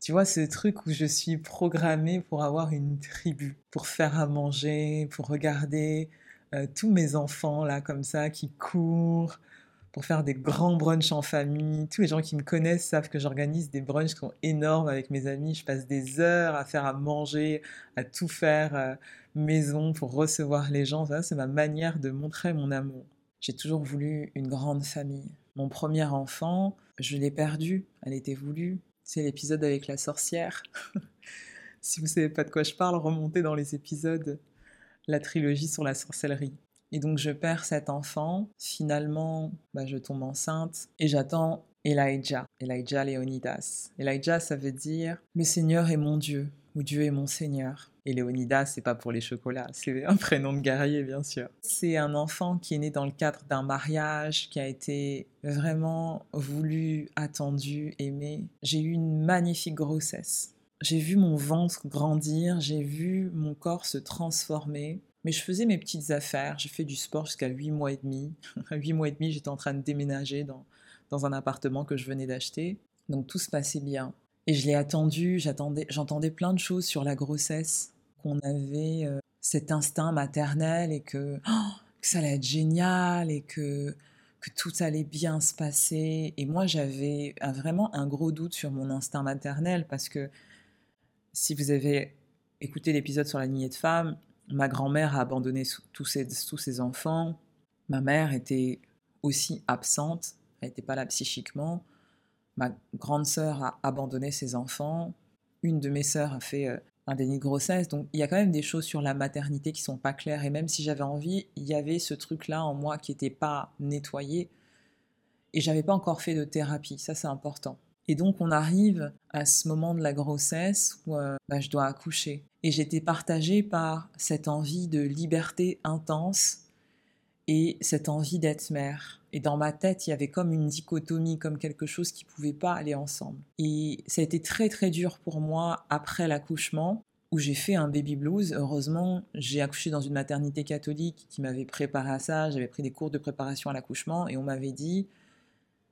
Tu vois, ce truc où je suis programmée pour avoir une tribu, pour faire à manger, pour regarder euh, tous mes enfants là comme ça qui courent, pour faire des grands brunchs en famille. Tous les gens qui me connaissent savent que j'organise des brunchs qui sont énormes avec mes amis. Je passe des heures à faire à manger, à tout faire euh, maison pour recevoir les gens. C'est ma manière de montrer mon amour. J'ai toujours voulu une grande famille. Mon premier enfant, je l'ai perdu. Elle était voulue. C'est l'épisode avec la sorcière. si vous savez pas de quoi je parle, remontez dans les épisodes la trilogie sur la sorcellerie. Et donc je perds cet enfant, finalement bah, je tombe enceinte et j'attends Elijah, Elijah Léonidas. Elijah ça veut dire le Seigneur est mon Dieu ou Dieu est mon Seigneur. Et Léonidas c'est pas pour les chocolats, c'est un prénom de guerrier bien sûr. C'est un enfant qui est né dans le cadre d'un mariage qui a été vraiment voulu, attendu, aimé. J'ai eu une magnifique grossesse. J'ai vu mon ventre grandir, j'ai vu mon corps se transformer. Mais je faisais mes petites affaires, j'ai fait du sport jusqu'à 8 mois et demi. À 8 mois et demi, j'étais en train de déménager dans, dans un appartement que je venais d'acheter. Donc tout se passait bien. Et je l'ai attendu, j'entendais plein de choses sur la grossesse, qu'on avait euh, cet instinct maternel et que, oh, que ça allait être génial et que, que tout allait bien se passer. Et moi, j'avais vraiment un gros doute sur mon instinct maternel parce que si vous avez écouté l'épisode sur la lignée de femmes, Ma grand-mère a abandonné tous ses, tous ses enfants. Ma mère était aussi absente, elle n'était pas là psychiquement. Ma grande sœur a abandonné ses enfants. Une de mes sœurs a fait euh, un déni de grossesse. Donc il y a quand même des choses sur la maternité qui sont pas claires. Et même si j'avais envie, il y avait ce truc-là en moi qui n'était pas nettoyé. Et j'avais pas encore fait de thérapie. Ça, c'est important. Et donc on arrive à ce moment de la grossesse où euh, bah, je dois accoucher. Et j'étais partagée par cette envie de liberté intense et cette envie d'être mère. Et dans ma tête, il y avait comme une dichotomie, comme quelque chose qui ne pouvait pas aller ensemble. Et ça a été très très dur pour moi après l'accouchement, où j'ai fait un baby blues. Heureusement, j'ai accouché dans une maternité catholique qui m'avait préparé à ça. J'avais pris des cours de préparation à l'accouchement et on m'avait dit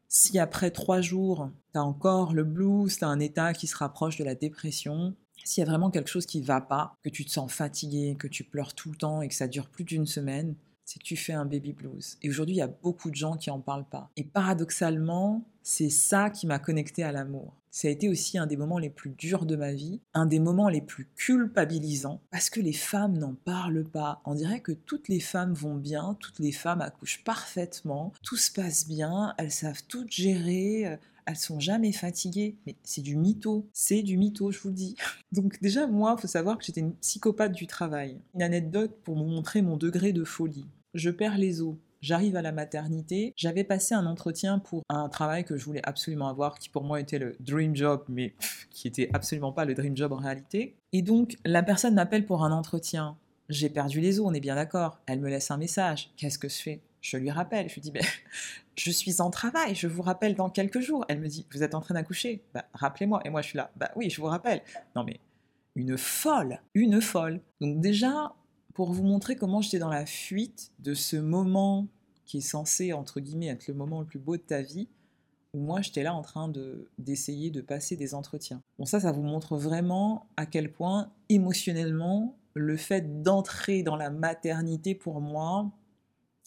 si après trois jours, tu as encore le blues, tu as un état qui se rapproche de la dépression, s'il y a vraiment quelque chose qui ne va pas, que tu te sens fatigué, que tu pleures tout le temps et que ça dure plus d'une semaine, c'est que tu fais un baby blues. Et aujourd'hui, il y a beaucoup de gens qui en parlent pas. Et paradoxalement, c'est ça qui m'a connecté à l'amour. Ça a été aussi un des moments les plus durs de ma vie, un des moments les plus culpabilisants, parce que les femmes n'en parlent pas. On dirait que toutes les femmes vont bien, toutes les femmes accouchent parfaitement, tout se passe bien, elles savent tout gérer, elles sont jamais fatiguées. Mais c'est du mytho, c'est du mytho, je vous le dis. Donc déjà, moi, il faut savoir que j'étais une psychopathe du travail. Une anecdote pour vous montrer mon degré de folie. Je perds les os J'arrive à la maternité. J'avais passé un entretien pour un travail que je voulais absolument avoir, qui pour moi était le dream job, mais qui était absolument pas le dream job en réalité. Et donc, la personne m'appelle pour un entretien. J'ai perdu les os, on est bien d'accord. Elle me laisse un message. Qu'est-ce que je fais? Je lui rappelle. Je lui dis, ben, je suis en travail, je vous rappelle dans quelques jours. Elle me dit, vous êtes en train d'accoucher? Bah, Rappelez-moi. Et moi, je suis là, bah oui, je vous rappelle. Non mais, une folle, une folle. Donc déjà, pour vous montrer comment j'étais dans la fuite de ce moment qui est censé, entre guillemets, être le moment le plus beau de ta vie, où moi j'étais là en train de, d'essayer de passer des entretiens. Bon ça, ça vous montre vraiment à quel point émotionnellement, le fait d'entrer dans la maternité pour moi,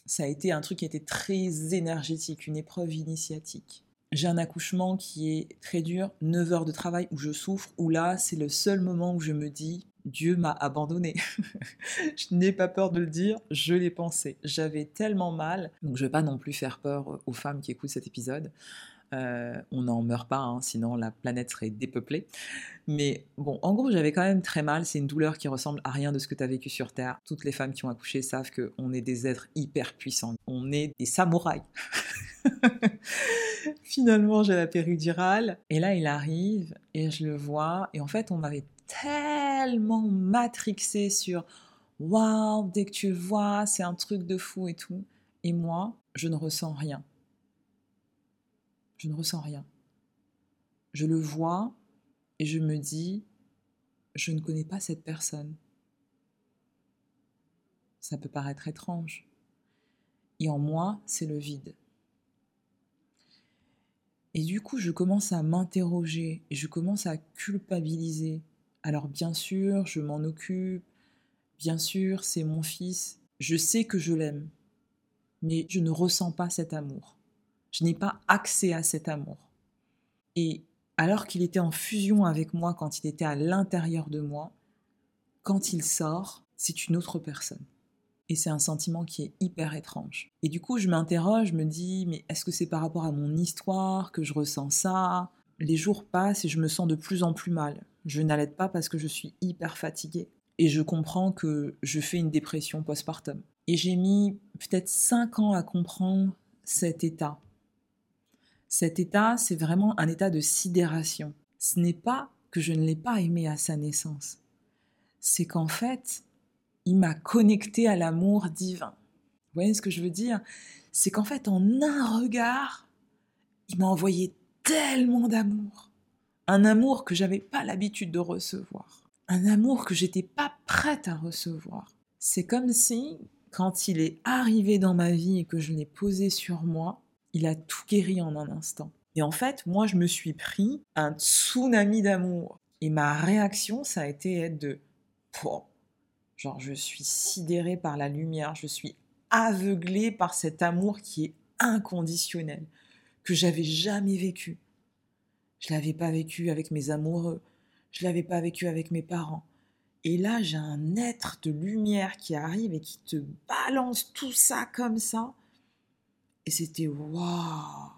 ça a été un truc qui était très énergétique, une épreuve initiatique. J'ai un accouchement qui est très dur, 9 heures de travail où je souffre, où là c'est le seul moment où je me dis Dieu m'a abandonné. je n'ai pas peur de le dire, je l'ai pensé. J'avais tellement mal, donc je ne vais pas non plus faire peur aux femmes qui écoutent cet épisode. Euh, on n'en meurt pas, hein, sinon la planète serait dépeuplée. Mais bon, en gros, j'avais quand même très mal. C'est une douleur qui ressemble à rien de ce que tu as vécu sur Terre. Toutes les femmes qui ont accouché savent qu'on est des êtres hyper puissants. On est des samouraïs. Finalement, j'ai la péridurale. Et là, il arrive et je le vois. Et en fait, on m'avait tellement matrixé sur waouh, dès que tu le vois, c'est un truc de fou et tout. Et moi, je ne ressens rien. Je ne ressens rien. Je le vois et je me dis, je ne connais pas cette personne. Ça peut paraître étrange. Et en moi, c'est le vide. Et du coup, je commence à m'interroger je commence à culpabiliser. Alors bien sûr, je m'en occupe, bien sûr, c'est mon fils, je sais que je l'aime, mais je ne ressens pas cet amour. Je n'ai pas accès à cet amour. Et alors qu'il était en fusion avec moi quand il était à l'intérieur de moi, quand il sort, c'est une autre personne. Et c'est un sentiment qui est hyper étrange. Et du coup, je m'interroge, je me dis, mais est-ce que c'est par rapport à mon histoire que je ressens ça? Les jours passent et je me sens de plus en plus mal. Je n'allaite pas parce que je suis hyper fatiguée. Et je comprends que je fais une dépression postpartum. Et j'ai mis peut-être 5 ans à comprendre cet état. Cet état, c'est vraiment un état de sidération. Ce n'est pas que je ne l'ai pas aimé à sa naissance. C'est qu'en fait, il m'a connecté à l'amour divin. Vous voyez ce que je veux dire? C'est qu'en fait, en un regard, il m'a envoyé tellement d'amour. Un amour que j'avais pas l'habitude de recevoir. Un amour que j'étais pas prête à recevoir. C'est comme si, quand il est arrivé dans ma vie et que je l'ai posé sur moi, il a tout guéri en un instant. Et en fait, moi, je me suis pris un tsunami d'amour. Et ma réaction, ça a été de Genre, je suis sidérée par la lumière, je suis aveuglée par cet amour qui est inconditionnel, que j'avais jamais vécu. Je l'avais pas vécu avec mes amoureux, je l'avais pas vécu avec mes parents. Et là, j'ai un être de lumière qui arrive et qui te balance tout ça comme ça. Et c'était waouh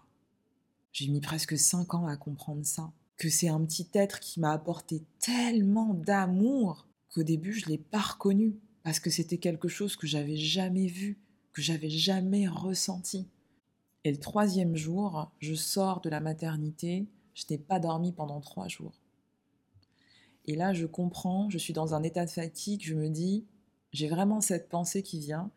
J'ai mis presque cinq ans à comprendre ça. Que c'est un petit être qui m'a apporté tellement d'amour qu'au début je l'ai pas reconnu parce que c'était quelque chose que j'avais jamais vu, que j'avais jamais ressenti. Et le troisième jour, je sors de la maternité, je n'ai pas dormi pendant trois jours. Et là, je comprends, je suis dans un état de fatigue, je me dis, j'ai vraiment cette pensée qui vient,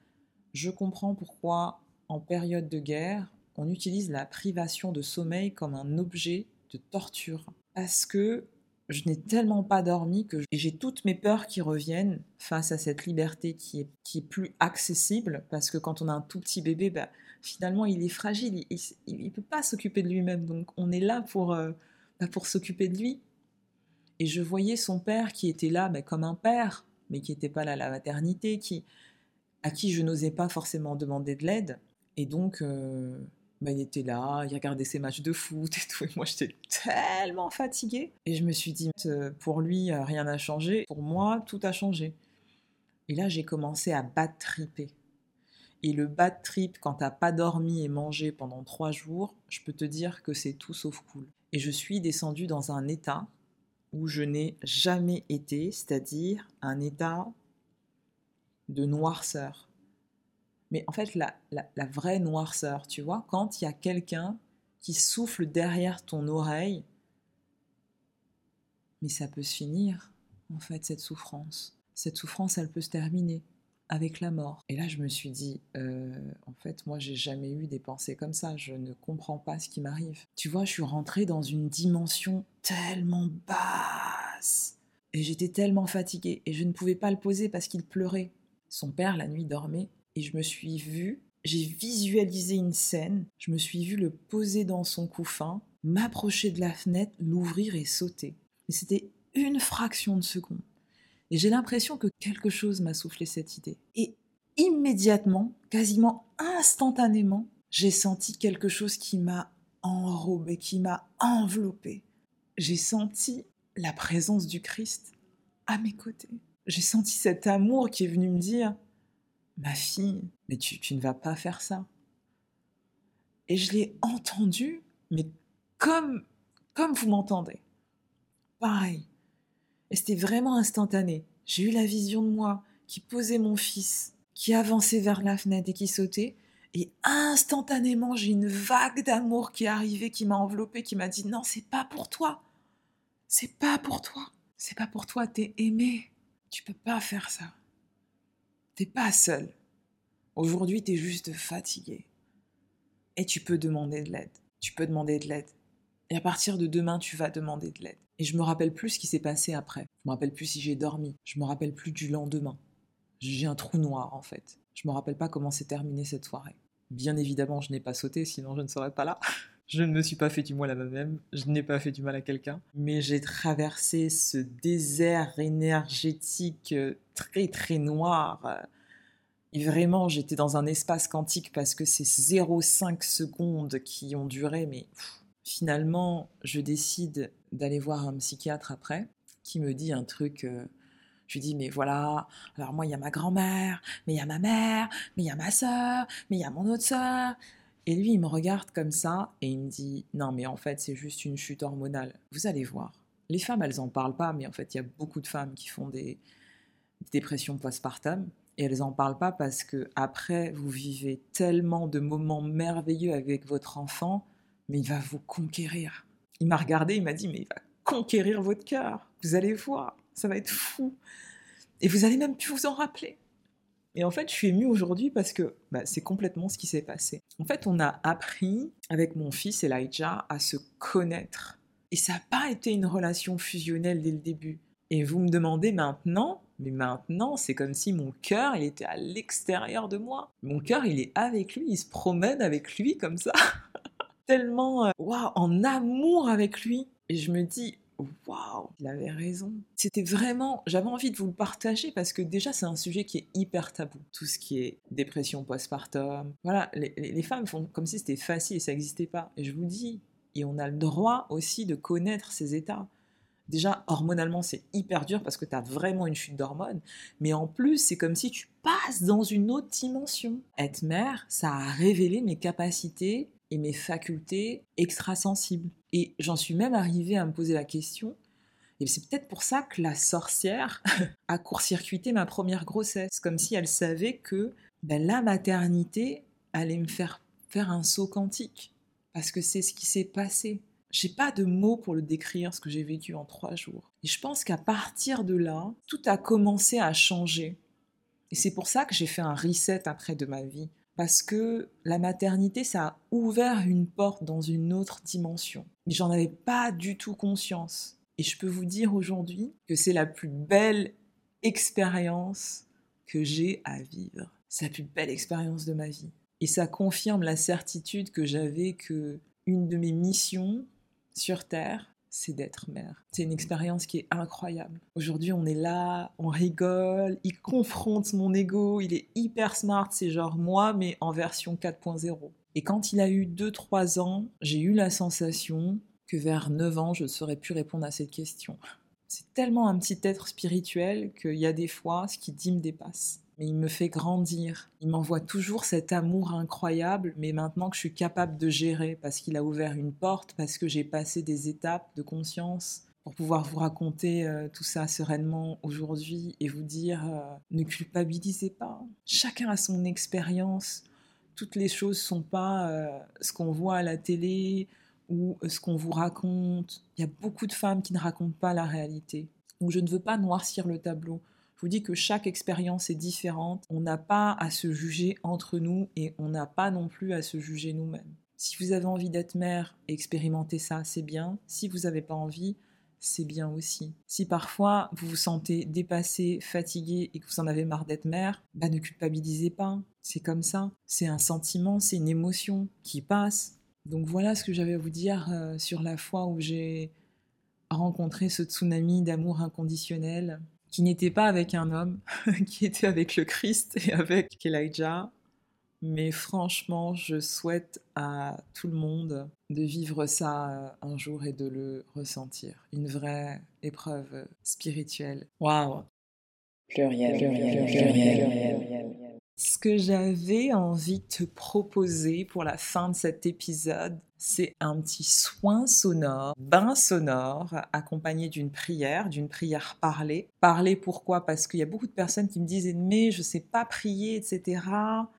je comprends pourquoi, en période de guerre, on utilise la privation de sommeil comme un objet de torture. Parce que je n'ai tellement pas dormi que j'ai toutes mes peurs qui reviennent face à cette liberté qui est, qui est plus accessible, parce que quand on a un tout petit bébé, bah, finalement, il est fragile, il ne peut pas s'occuper de lui-même, donc on est là pour, euh, bah, pour s'occuper de lui. Et je voyais son père qui était là bah, comme un père, mais qui n'était pas là à la maternité, qui, à qui je n'osais pas forcément demander de l'aide. Et donc, euh, bah, il était là, il regardait ses matchs de foot et tout. Et moi, j'étais tellement fatiguée. Et je me suis dit, euh, pour lui, euh, rien n'a changé. Pour moi, tout a changé. Et là, j'ai commencé à bad tripper. Et le bad trip, quand t'as pas dormi et mangé pendant trois jours, je peux te dire que c'est tout sauf cool. Et je suis descendue dans un état où je n'ai jamais été, c'est-à-dire un état de noirceur. Mais en fait, la, vraie noirceur, tu vois, quand il y a quelqu'un qui souffle derrière ton oreille, mais ça peut se finir, en fait, cette souffrance. Cette souffrance, elle peut se terminer avec la mort. Et là, je me suis dit, euh, en fait, moi, j'ai jamais eu des pensées comme ça. Je ne comprends pas ce qui m'arrive. Tu vois, je suis rentrée dans une dimension tellement basse. Et j'étais tellement fatiguée. Et je ne pouvais pas le poser parce qu'il pleurait. Son père, la nuit, dormait et je me suis vue, j'ai visualisé une scène, je me suis vue le poser dans son couffin, m'approcher de la fenêtre, l'ouvrir et sauter. Et c'était une fraction de seconde. Et j'ai l'impression que quelque chose m'a soufflé cette idée. Et immédiatement, quasiment instantanément, j'ai senti quelque chose qui m'a enrobé, qui m'a enveloppé. J'ai senti la présence du Christ à mes côtés. J'ai senti cet amour qui est venu me dire Ma fille, mais tu, ne vas pas faire ça. Et je l'ai entendu, mais comme, comme vous m'entendez. Pareil. Et c'était vraiment instantané. J'ai eu la vision de moi qui posait mon fils, qui avançait vers la fenêtre et qui sautait. Et instantanément, j'ai une vague d'amour qui est arrivée, qui m'a enveloppée, qui m'a dit Non, c'est pas pour toi. C'est pas pour toi. C'est pas pour toi, t'es aimé. Tu peux pas faire ça. T'es pas seul. Aujourd'hui, tu es juste fatigué. Et tu peux demander de l'aide. Tu peux demander de l'aide. Et à partir de demain, tu vas demander de l'aide. Et je me rappelle plus ce qui s'est passé après. Je me rappelle plus si j'ai dormi. Je me rappelle plus du lendemain. J'ai un trou noir en fait. Je me rappelle pas comment s'est terminée cette soirée. Bien évidemment, je n'ai pas sauté, sinon je ne serais pas là. Je ne me suis pas fait du mal à moi-même, je n'ai pas fait du mal à quelqu'un, mais j'ai traversé ce désert énergétique euh, très très noir. Et vraiment, j'étais dans un espace quantique parce que c'est 0,5 secondes qui ont duré, mais finalement, je décide d'aller voir un psychiatre après, qui me dit un truc. Euh, je lui dis, mais voilà, alors moi, il y a ma grand-mère, mais il y a ma mère, mais il y a ma soeur, mais il y a mon autre soeur. Et lui, il me regarde comme ça et il me dit Non, mais en fait, c'est juste une chute hormonale. Vous allez voir. Les femmes, elles n'en parlent pas, mais en fait, il y a beaucoup de femmes qui font des, dépressions postpartum et elles n'en parlent pas parce que après, vous vivez tellement de moments merveilleux avec votre enfant, mais il va vous conquérir. Il m'a regardé, il m'a dit Mais il va conquérir votre cœur. Vous allez voir, ça va être fou. Et vous allez même plus vous en rappeler. Et en fait, je suis émue aujourd'hui parce que bah, c'est complètement ce qui s'est passé. En fait, on a appris avec mon fils Elijah à se connaître. Et ça n'a pas été une relation fusionnelle dès le début. Et vous me demandez maintenant, mais maintenant, c'est comme si mon cœur, il était à l'extérieur de moi. Mon cœur, il est avec lui, il se promène avec lui comme ça. Tellement, euh, waouh, en amour avec lui. Et je me dis, waouh, il avait raison. C'était vraiment, j'avais envie de vous le partager parce que déjà c'est un sujet qui est hyper tabou. Tout ce qui est dépression postpartum. Voilà, les, femmes font comme si c'était facile et ça n'existait pas. Et je vous dis, et on a le droit aussi de connaître ces états. Déjà, hormonalement, c'est hyper dur parce que tu as vraiment une chute d'hormones. Mais en plus, c'est comme si tu passes dans une autre dimension. Être mère, ça a révélé mes capacités et mes facultés extrasensibles. Et j'en suis même arrivée à me poser la question, et c'est peut-être pour ça que la sorcière a court-circuité ma première grossesse, comme si elle savait que ben, la maternité allait me faire faire un saut quantique, parce que c'est ce qui s'est passé. J'ai pas de mots pour le décrire, ce que j'ai vécu en trois jours. Et je pense qu'à partir de là, tout a commencé à changer. Et c'est pour ça que j'ai fait un reset après de ma vie parce que la maternité, ça a ouvert une porte dans une autre dimension. Mais j'en avais pas du tout conscience. Et je peux vous dire aujourd'hui que c'est la plus belle expérience que j'ai à vivre. C'est la plus belle expérience de ma vie. Et ça confirme la certitude que j'avais que une de mes missions sur Terre, c'est d'être mère. C'est une expérience qui est incroyable. Aujourd'hui, on est là, on rigole, il confronte mon ego, il est hyper smart, c'est genre moi, mais en version 4.0. Et quand il a eu 2-3 ans, j'ai eu la sensation que vers 9 ans, je ne saurais plus répondre à cette question. C'est tellement un petit être spirituel qu'il y a des fois, ce qui dit me dépasse mais il me fait grandir. Il m'envoie toujours cet amour incroyable, mais maintenant que je suis capable de gérer, parce qu'il a ouvert une porte, parce que j'ai passé des étapes de conscience pour pouvoir vous raconter euh, tout ça sereinement aujourd'hui et vous dire euh, ne culpabilisez pas. Chacun a son expérience. Toutes les choses sont pas euh, ce qu'on voit à la télé ou ce qu'on vous raconte. Il y a beaucoup de femmes qui ne racontent pas la réalité. Donc je ne veux pas noircir le tableau. Je vous dis que chaque expérience est différente. On n'a pas à se juger entre nous et on n'a pas non plus à se juger nous-mêmes. Si vous avez envie d'être mère et expérimenter ça, c'est bien. Si vous n'avez pas envie, c'est bien aussi. Si parfois vous vous sentez dépassé, fatigué et que vous en avez marre d'être mère, bah ne culpabilisez pas. C'est comme ça. C'est un sentiment, c'est une émotion qui passe. Donc voilà ce que j'avais à vous dire euh, sur la fois où j'ai rencontré ce tsunami d'amour inconditionnel qui n'était pas avec un homme, qui était avec le Christ et avec Elijah. Mais franchement, je souhaite à tout le monde de vivre ça euh, un jour et de le ressentir. Une vraie épreuve spirituelle. Waouh! Pluriel, pluriel, pluriel, pluriel. Ce que j'avais envie de te proposer pour la fin de cet épisode, c'est un petit soin sonore, bain sonore, accompagné d'une prière, d'une prière parlée. Parler pourquoi? Parce qu'il y a beaucoup de personnes qui me disent mais je sais pas prier, etc.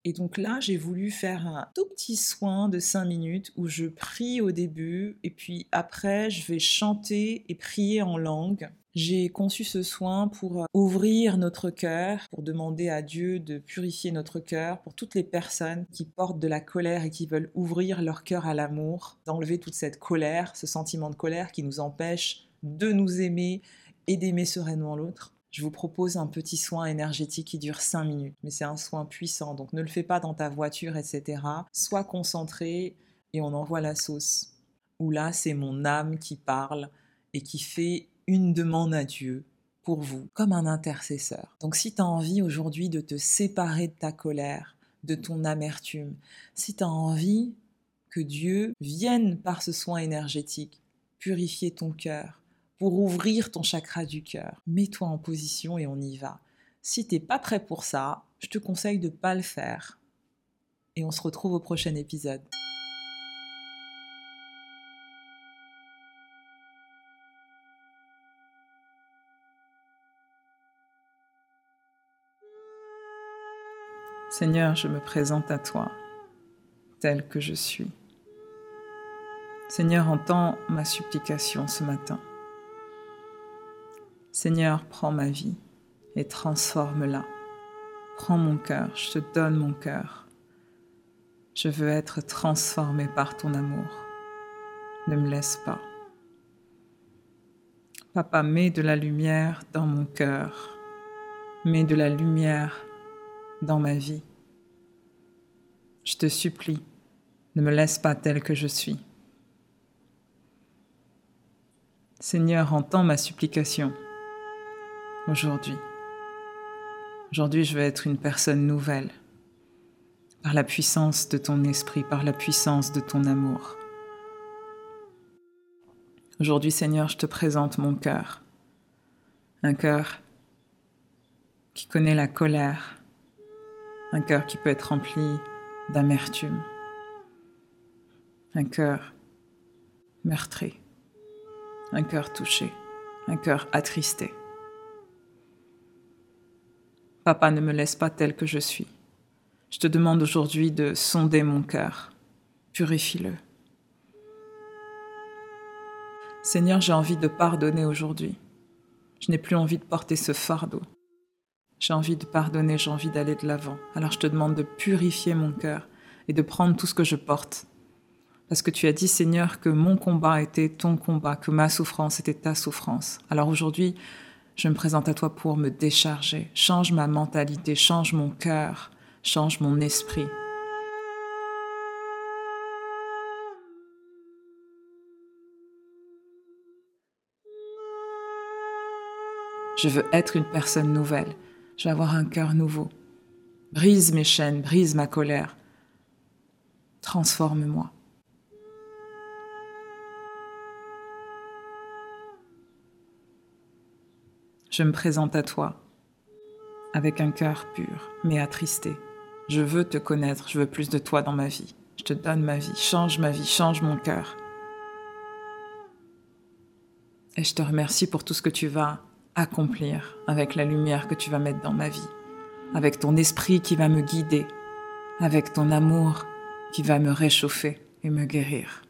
Et donc là, j'ai voulu faire un tout petit soin de 5 minutes où je prie au début et puis après, je vais chanter et prier en langue. J'ai conçu ce soin pour euh, ouvrir notre cœur, pour demander à Dieu de purifier notre cœur, pour toutes les personnes qui portent de la colère et qui veulent ouvrir leur cœur à l'amour, d'enlever toute cette colère, ce sentiment de colère qui nous empêche de nous aimer et d'aimer sereinement l'autre. Je vous propose un petit soin énergétique qui dure 5 minutes, mais c'est un soin puissant, donc ne le fais pas dans ta voiture, etc. Sois concentré, et on envoie la sauce. Ou là, c'est mon âme qui parle et qui fait une demande à Dieu pour vous, comme un intercesseur. Donc si tu as envie aujourd'hui de te séparer de ta colère, de ton amertume, si tu as envie que Dieu vienne par ce soin énergétique purifier ton cœur, pour ouvrir ton chakra du cœur, mets-toi en position et on y va. Si t'es pas prêt pour ça, je te conseille de pas le faire. Et on se retrouve au prochain épisode. Seigneur, je me présente à toi tel que je suis. Seigneur, entends ma supplication ce matin. Seigneur, prends ma vie et transforme-la. Prends mon cœur, je te donne mon cœur. Je veux être transformé par ton amour. Ne me laisse pas. Papa, mets de la lumière dans mon cœur. Mets de la lumière dans ma vie. Je te supplie, ne me laisse pas tel que je suis. Seigneur, entends ma supplication aujourd'hui. Aujourd'hui, je veux être une personne nouvelle par la puissance de ton esprit, par la puissance de ton amour. Aujourd'hui, Seigneur, je te présente mon cœur. Un cœur qui connaît la colère, un cœur qui peut être rempli d'amertume, un cœur meurtri, un cœur touché, un cœur attristé. Papa, ne me laisse pas tel que je suis. Je te demande aujourd'hui de sonder mon cœur. Purifie-le. Seigneur, j'ai envie de pardonner aujourd'hui. Je n'ai plus envie de porter ce fardeau. J'ai envie de pardonner, j'ai envie d'aller de l'avant. Alors je te demande de purifier mon cœur et de prendre tout ce que je porte. Parce que tu as dit, Seigneur, que mon combat était ton combat, que ma souffrance était ta souffrance. Alors aujourd'hui, je me présente à toi pour me décharger. Change ma mentalité, change mon cœur, change mon esprit. Je veux être une personne nouvelle je vais avoir un cœur nouveau. Brise mes chaînes, brise ma colère. Transforme-moi. Je me présente à toi avec un cœur pur, mais attristé. Je veux te connaître, je veux plus de toi dans ma vie. Je te donne ma vie, change ma vie, change mon cœur. Et je te remercie pour tout ce que tu vas accomplir avec la lumière que tu vas mettre dans ma vie, avec ton esprit qui va me guider, avec ton amour qui va me réchauffer et me guérir.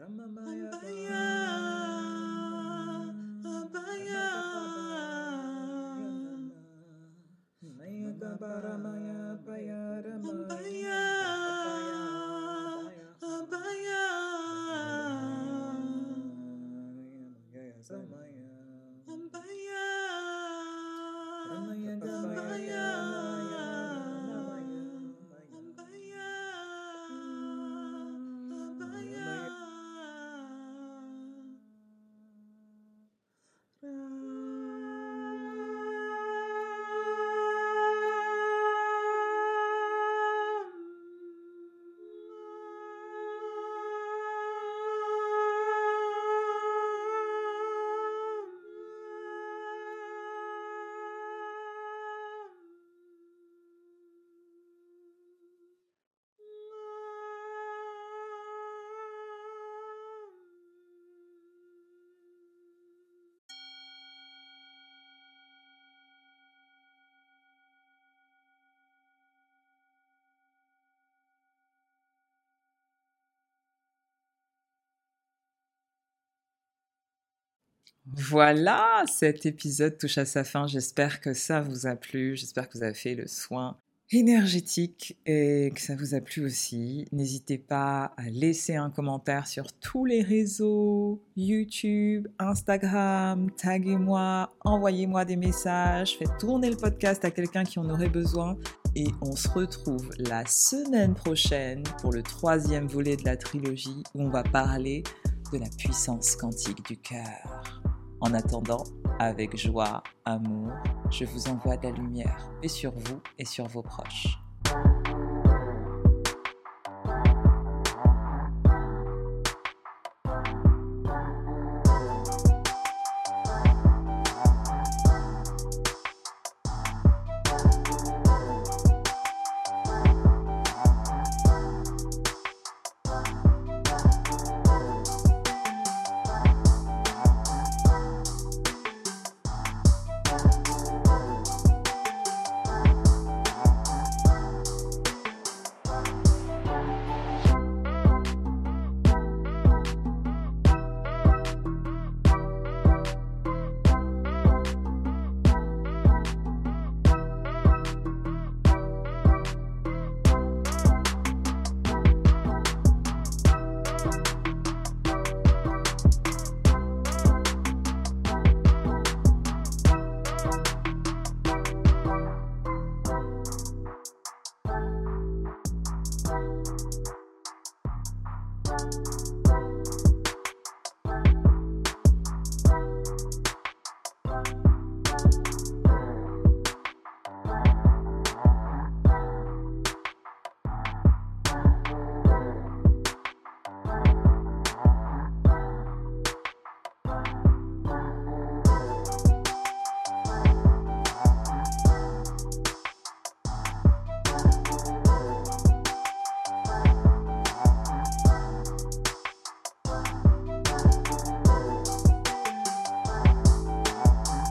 Ramamaya. Voilà, cet épisode touche à sa fin. J'espère que ça vous a plu. J'espère que vous avez fait le soin énergétique et que ça vous a plu aussi. N'hésitez pas à laisser un commentaire sur tous les réseaux, YouTube, Instagram, taguez-moi, envoyez-moi des messages, faites tourner le podcast à quelqu'un qui en aurait besoin. Et on se retrouve la semaine prochaine pour le troisième volet de la trilogie où on va parler de la puissance quantique du cœur. En attendant, avec joie, amour, je vous envoie de la lumière, et sur vous et sur vos proches.